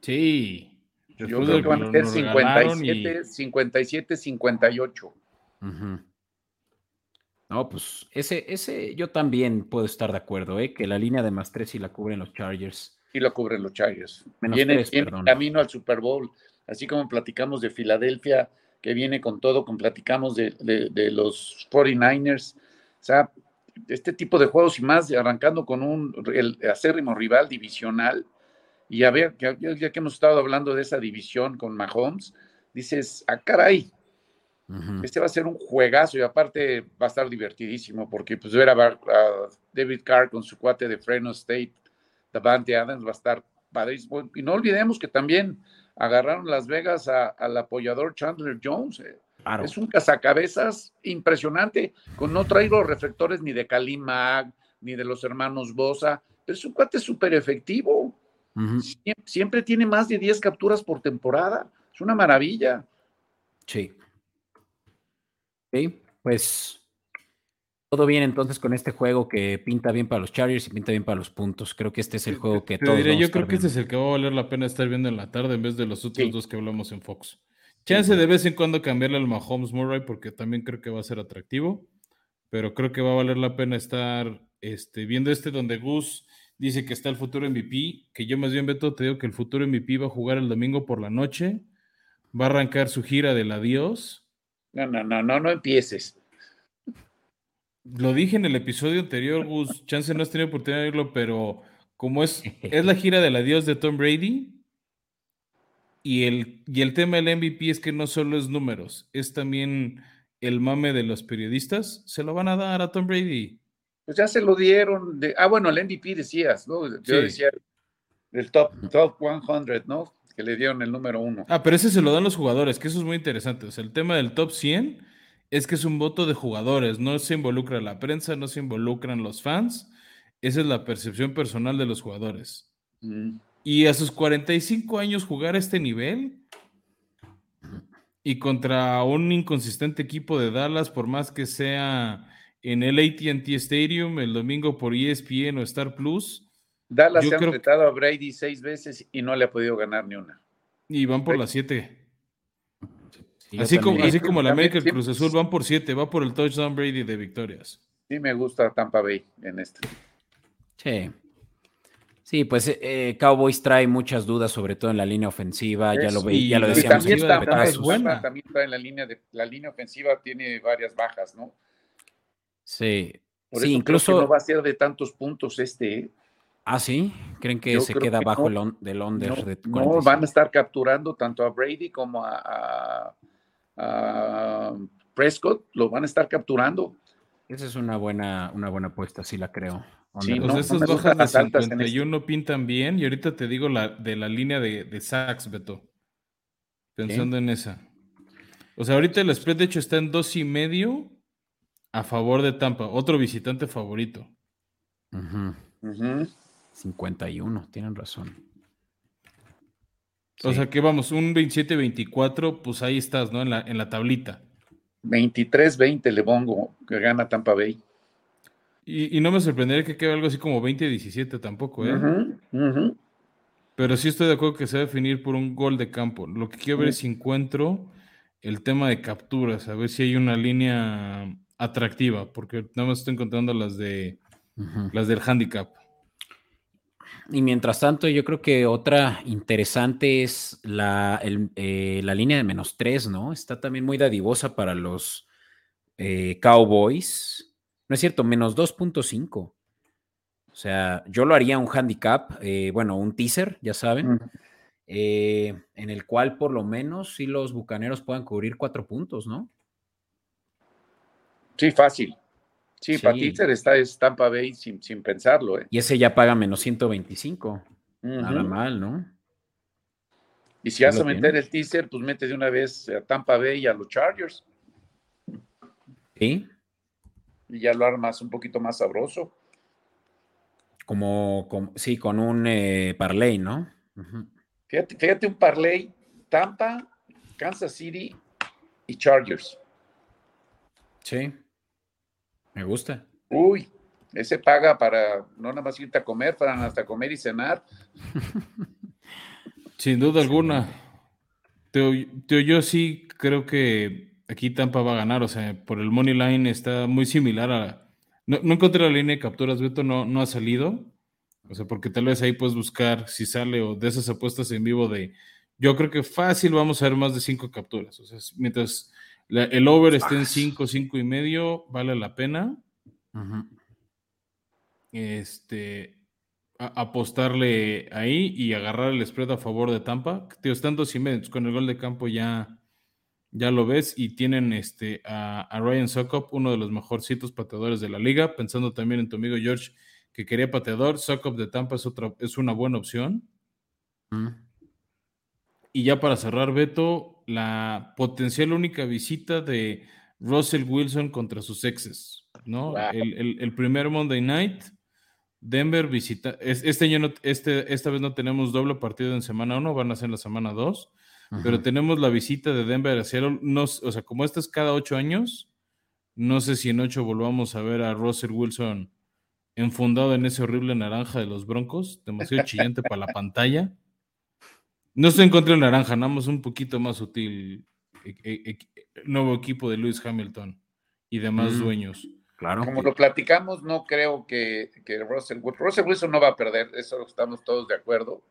Sí. Yo creo que van a ser 57, 57, 58. No, pues ese, ese yo también puedo estar de acuerdo, ¿eh? que la línea de más tres y la cubren los Chargers. Y lo cubren los Chargers. viene, camino al Super Bowl, así como platicamos de Filadelfia, que viene con todo, como platicamos de, los 49ers. O sea, este tipo de juegos y más, arrancando con un el acérrimo rival divisional. Y a ver, ya, ya que hemos estado hablando de esa división con Mahomes, dices, ah, caray, este va a ser un juegazo y aparte va a estar divertidísimo porque pues ver a, David Carr con su cuate de Fresno State, Davante Adams va a estar padrísimo. Y no olvidemos que también agarraron Las Vegas al apoyador Chandler Jones. Eh. Es un cazacabezas impresionante, con no traigo los reflectores ni de Kalim Mag, ni de los hermanos Bosa, pero es un cuate súper efectivo. Siempre, tiene más de 10 capturas por temporada. Es una maravilla. Sí. Ok, pues todo bien entonces con este juego que pinta bien para los Chargers y pinta bien para los puntos. Creo que este es el juego que todos. yo creo que este es el que va a valer la pena estar viendo en la tarde en vez de los otros dos que hablamos en Fox. Chance de vez en cuando cambiarle al Mahomes Murray porque también creo que va a ser atractivo, pero creo que va a valer la pena estar este, viendo este donde Gus dice que está el futuro MVP, que yo más bien Beto te digo que el futuro MVP va a jugar el domingo por la noche, va a arrancar su gira del adiós no, no, no, no, no empieces. Lo dije en el episodio anterior, Gus. Chance no has tenido oportunidad de pero como es, es la gira del adiós de Tom Brady. Y el, y el tema del MVP es que no solo es números, es también el mame de los periodistas. Se lo van a dar a Tom Brady. Pues ya se lo dieron. De, ah, bueno, el MVP decías, ¿no? Yo decía el top, top 100, ¿no? que le dieron el número uno. Ah, pero ese se lo dan los jugadores, que eso es muy interesante. O sea, el tema del top 100 es que es un voto de jugadores, no se involucra la prensa, no se involucran los fans. Esa es la percepción personal de los jugadores. Mm. Y a sus 45 años jugar a este nivel y contra un inconsistente equipo de Dallas, por más que sea en el ATT Stadium el domingo por ESPN o Star Plus, Dallas se ha enfrentado a Brady seis veces y no le ha podido ganar ni una. Y van por las siete. así, como, así como la América y el Cruz Azul van por siete, va por el touchdown Brady de victorias. Sí, me gusta Tampa Bay en este. Sí. Sí, pues eh, eh, Cowboys trae muchas dudas, sobre todo en la línea ofensiva. ya lo veía, ya lo decíamos. También, está, es buena. también trae en la línea de la línea ofensiva tiene varias bajas, ¿no? Sí. Por sí, eso incluso no va a ser de tantos puntos este. ¿eh? Ah, sí, creen que se queda bajo el del under no, de No, van a estar capturando tanto a Brady como a, Prescott, lo van a estar capturando. Esa es una buena, una buena apuesta, sí la creo. Sí, pues esas bajas de 51 este. pintan bien y ahorita te digo la de la línea de, de sacks, Beto. Pensando en esa. O sea, ahorita el spread de hecho está en dos y medio a favor de Tampa, otro visitante favorito. Ajá. 51, tienen razón. O sea que vamos, un 27-24, pues ahí estás, ¿no? En la, en la tablita. 23-20 le pongo que gana Tampa Bay. Y, no me sorprendería que quede algo así como 20-17 tampoco, ¿eh? Pero sí estoy de acuerdo que se va a definir por un gol de campo. Lo que quiero ver es si encuentro el tema de capturas, a ver si hay una línea atractiva, porque nada más estoy encontrando las de las del handicap. Y mientras tanto, yo creo que otra interesante es la, eh, la línea de menos tres, ¿no? Está también muy dadivosa para los eh, Cowboys. No es cierto, menos 2.5. O sea, yo lo haría un handicap, eh, bueno, un teaser, ya saben, eh, en el cual por lo menos si los bucaneros puedan cubrir cuatro puntos, ¿no? Sí, fácil. Sí, para teaser está Tampa Bay sin, pensarlo. ¿eh? Y ese ya paga menos 125. Nada mal, ¿no? Y si vas a meter el teaser, pues mete de una vez a Tampa Bay y a los Chargers. Sí. Y ya lo armas un poquito más sabroso. Como, sí, con un eh, parlay, ¿no? fíjate, un parlay, Tampa, Kansas City y Chargers. Sí, me gusta. Uy, ese paga para no nada más irte a comer, para hasta comer y cenar. Sin duda alguna. yo sí creo que aquí Tampa va a ganar, o sea, por el money line está muy similar a, no, no, encontré la línea de capturas, Beto, no, no ha salido. O sea, porque tal vez ahí puedes buscar si sale o de esas apuestas en vivo de. Yo creo que fácil vamos a ver más de cinco capturas. O sea, mientras el over esté en cinco, cinco y medio, vale la pena. Este. apostarle ahí y agarrar el spread a favor de Tampa. Tío, están dos y medio. Con el gol de campo ya ya lo ves, y tienen este, a, Ryan Sokop, uno de los mejorcitos pateadores de la liga, pensando también en tu amigo George, que quería pateador, Sokop de Tampa es, otra, es una buena opción. Y ya para cerrar, Beto, la potencial única visita de Russell Wilson contra sus exes, ¿no? El, primer Monday Night, Denver visita, este año este, esta vez no tenemos doble partido en semana 1, van a ser en la semana 2 pero tenemos la visita de Denver a Seattle. No, o sea, como esta es cada ocho años, no sé si en ocho volvamos a ver a Russell Wilson enfundado en ese horrible naranja de los Broncos, demasiado chillante para la pantalla. No estoy en contra del naranja, nada más un poquito más sutil. E, e, e, nuevo equipo de Lewis Hamilton y demás mm, dueños. Claro. Como lo platicamos, no creo que, que Russell, Russell Wilson no va a perder, eso estamos todos de acuerdo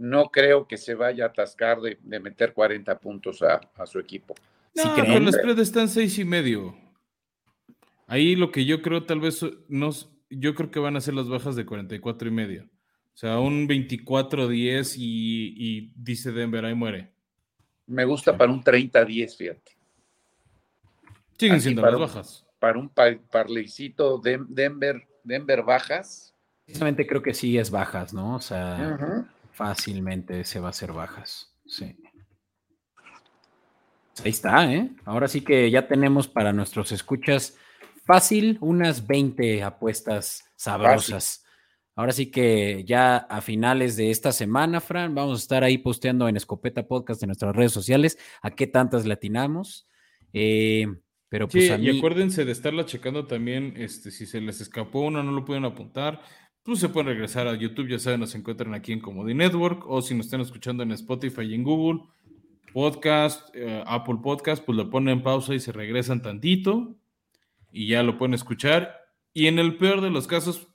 no creo que se vaya a atascar de, meter 40 puntos a, su equipo. No, sí pero el spread está en seis y medio. Ahí lo que yo creo, tal vez, no, yo creo que van a ser las bajas de 44 y medio. O sea, un 24-10 y, y, dice Denver, ahí muere. Me gusta para un 30-10, fíjate. Siguen siendo las bajas. Para un parleycito Denver, Denver bajas. Precisamente creo que sí es bajas, ¿no? O sea, fácilmente se va a hacer bajas. Sí. Ahí está, ¿eh? Ahora sí que ya tenemos para nuestros escuchas fácil unas 20 apuestas sabrosas. Ahora sí que ya a finales de esta semana, Fran, vamos a estar ahí posteando en Escopeta Podcast en nuestras redes sociales a qué tantas latinamos. Eh, pero pues sí, y acuérdense de estarla checando también, este, si se les escapó una, no lo pueden apuntar pues se pueden regresar a YouTube, ya saben, nos encuentran aquí en Comedy Network o si nos están escuchando en Spotify y en Google Podcast, eh, Apple Podcast, pues lo ponen en pausa y se regresan tantito y ya lo pueden escuchar. Y en el peor de los casos,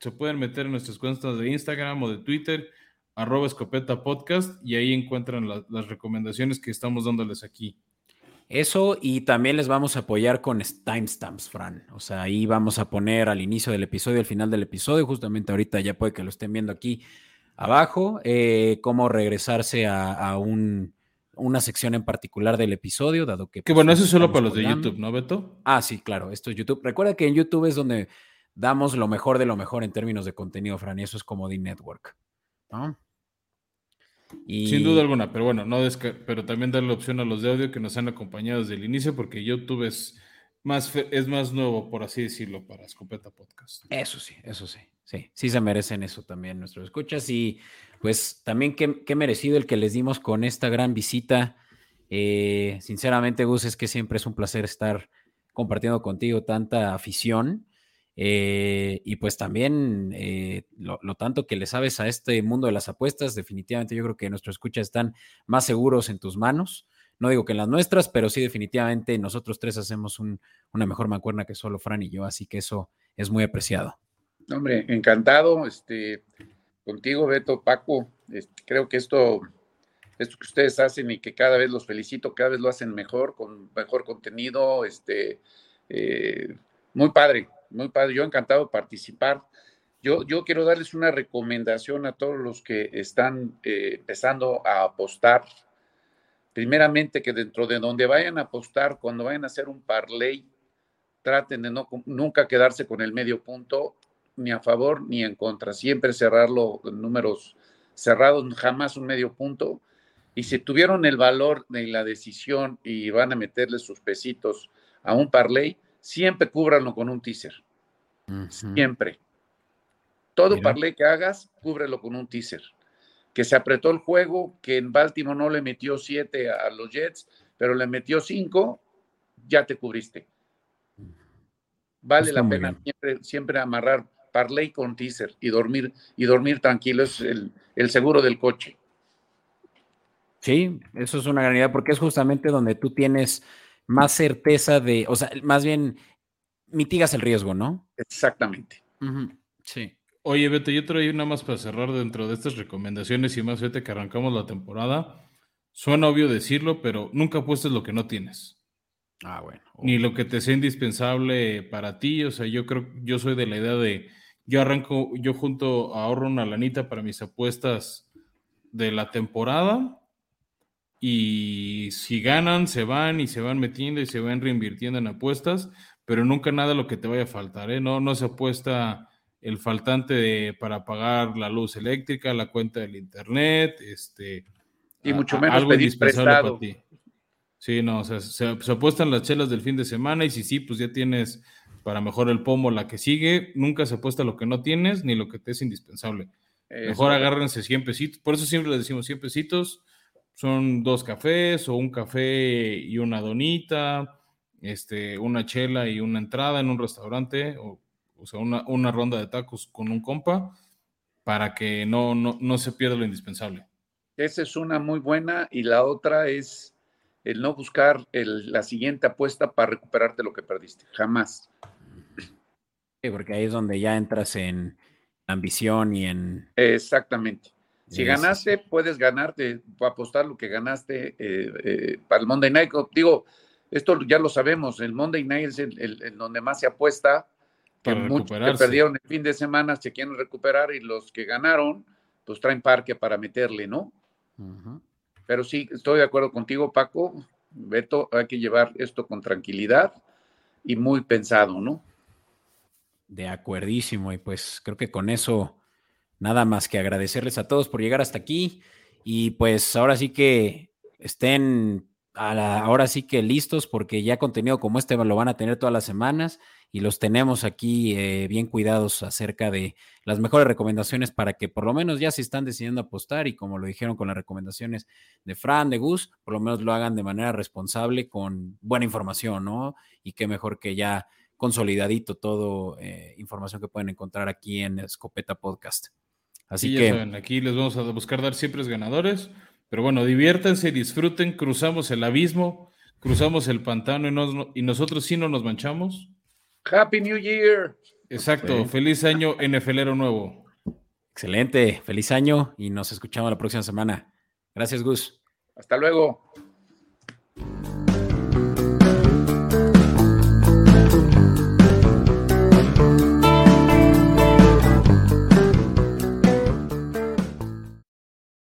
se pueden meter en nuestras cuentas de Instagram o de Twitter, arroba escopeta podcast, y ahí encuentran las recomendaciones que estamos dándoles aquí. Eso y también les vamos a apoyar con timestamps, Fran. O sea, ahí vamos a poner al inicio del episodio, al final del episodio, justamente ahorita ya puede que lo estén viendo aquí abajo, eh, cómo regresarse a, una sección en particular del episodio, dado que... Que bueno, eso es solo para los de YouTube, ¿no, Beto? Ah, sí, claro, esto es YouTube. Recuerda que en YouTube es donde damos lo mejor de lo mejor en términos de contenido, Fran, y eso es como The Network. ¿no? Sin duda alguna, pero bueno, no pero también darle opción a los de audio que nos han acompañado desde el inicio, porque YouTube es más, es más nuevo, por así decirlo, para Escopeta Podcast. Eso sí, eso sí, sí, sí se merecen eso también nuestros escuchas y pues también qué, merecido el que les dimos con esta gran visita. Eh, sinceramente, Gus, es que siempre es un placer estar compartiendo contigo tanta afición. Eh, y pues también eh, lo, tanto que le sabes a este mundo de las apuestas, definitivamente yo creo que nuestros escuchas están más seguros en tus manos. No digo que en las nuestras, pero sí definitivamente nosotros tres hacemos una mejor mancuerna que solo Fran y yo, así que eso es muy apreciado. Hombre, encantado, este, contigo, Beto, Paco. Creo que esto, esto que ustedes hacen y que cada vez los felicito, cada vez lo hacen mejor, con mejor contenido, este, eh, muy padre, muy padre. Yo encantado de participar. Yo, yo quiero darles una recomendación a todos los que están eh, empezando a apostar primeramente que dentro de donde vayan a apostar, cuando vayan a hacer un parlay, traten de no, nunca quedarse con el medio punto, ni a favor ni en contra, siempre cerrarlo en números cerrados, jamás un medio punto. Y si tuvieron el valor de la decisión y van a meterle sus pesitos a un parlay, siempre cúbranlo con un teaser. Siempre. Todo parlay que hagas, cúbrelo con un teaser que se apretó el juego, que en Baltimore no le metió siete a los Jets, pero le metió cinco, ya te cubriste. Vale la pena siempre, siempre, amarrar parlay con teaser y dormir, y dormir tranquilo, es el, seguro del coche. Sí, eso es una gran idea, porque es justamente donde tú tienes más certeza de, o sea, más bien mitigas el riesgo, ¿no? Exactamente. Sí. Oye, Beto, yo traigo una más para cerrar dentro de estas recomendaciones y más fíjate que arrancamos la temporada. Suena obvio decirlo, pero nunca apuestes lo que no tienes. Ah, bueno. Ni lo que te sea indispensable para ti. O sea, yo creo, yo soy de la idea de, yo arranco, yo junto ahorro una lanita para mis apuestas de la temporada y si ganan, se van y se van metiendo y se van reinvirtiendo en apuestas, pero nunca nada lo que te vaya a faltar, ¿eh? No, no se apuesta el faltante de, para pagar la luz eléctrica, la cuenta del internet, este... Y mucho menos algo indispensable para ti. Sí, no, o sea, se, se, apuestan las chelas del fin de semana y si sí, pues ya tienes para mejor el pomo la que sigue. Nunca se apuesta lo que no tienes ni lo que te es indispensable. Mejor agárrense 100 pesitos. Por eso siempre les decimos 100 pesitos. Son dos cafés o un café y una donita, este, una chela y una entrada en un restaurante o o sea, una, ronda de tacos con un compa para que no, no, se pierda lo indispensable. Esa es una muy buena y la otra es el no buscar la siguiente apuesta para recuperarte lo que perdiste, jamás. Sí, porque ahí es donde ya entras en ambición y en... Exactamente. Si ganaste, puedes ganarte, apostar lo que ganaste eh, eh, para el Monday Night. Digo, esto ya lo sabemos, el Monday Night es el donde más se apuesta que muchos que perdieron el fin de semana se quieren recuperar y los que ganaron, pues traen parque para meterle, ¿no? Pero sí, estoy de acuerdo contigo, Paco. Beto, hay que llevar esto con tranquilidad y muy pensado, ¿no? De acuerdísimo, y pues creo que con eso nada más que agradecerles a todos por llegar hasta aquí y pues ahora sí que estén ahora sí que listos porque ya contenido como este lo van a tener todas las semanas y los tenemos aquí eh, bien cuidados acerca de las mejores recomendaciones para que por lo menos ya se están decidiendo apostar y como lo dijeron con las recomendaciones de Fran, de Gus, por lo menos lo hagan de manera responsable con buena información, ¿no? Y qué mejor que ya consolidadito todo eh, información que pueden encontrar aquí en Escopeta Podcast. Así que aquí les vamos a buscar dar siempre ganadores, pero bueno, diviértanse, disfruten, cruzamos el abismo, cruzamos el pantano y, y nosotros sí no nos manchamos. Happy New Year. Exacto, feliz año NFLero nuevo. Excelente, feliz año y nos escuchamos la próxima semana. Gracias, Gus. Hasta luego.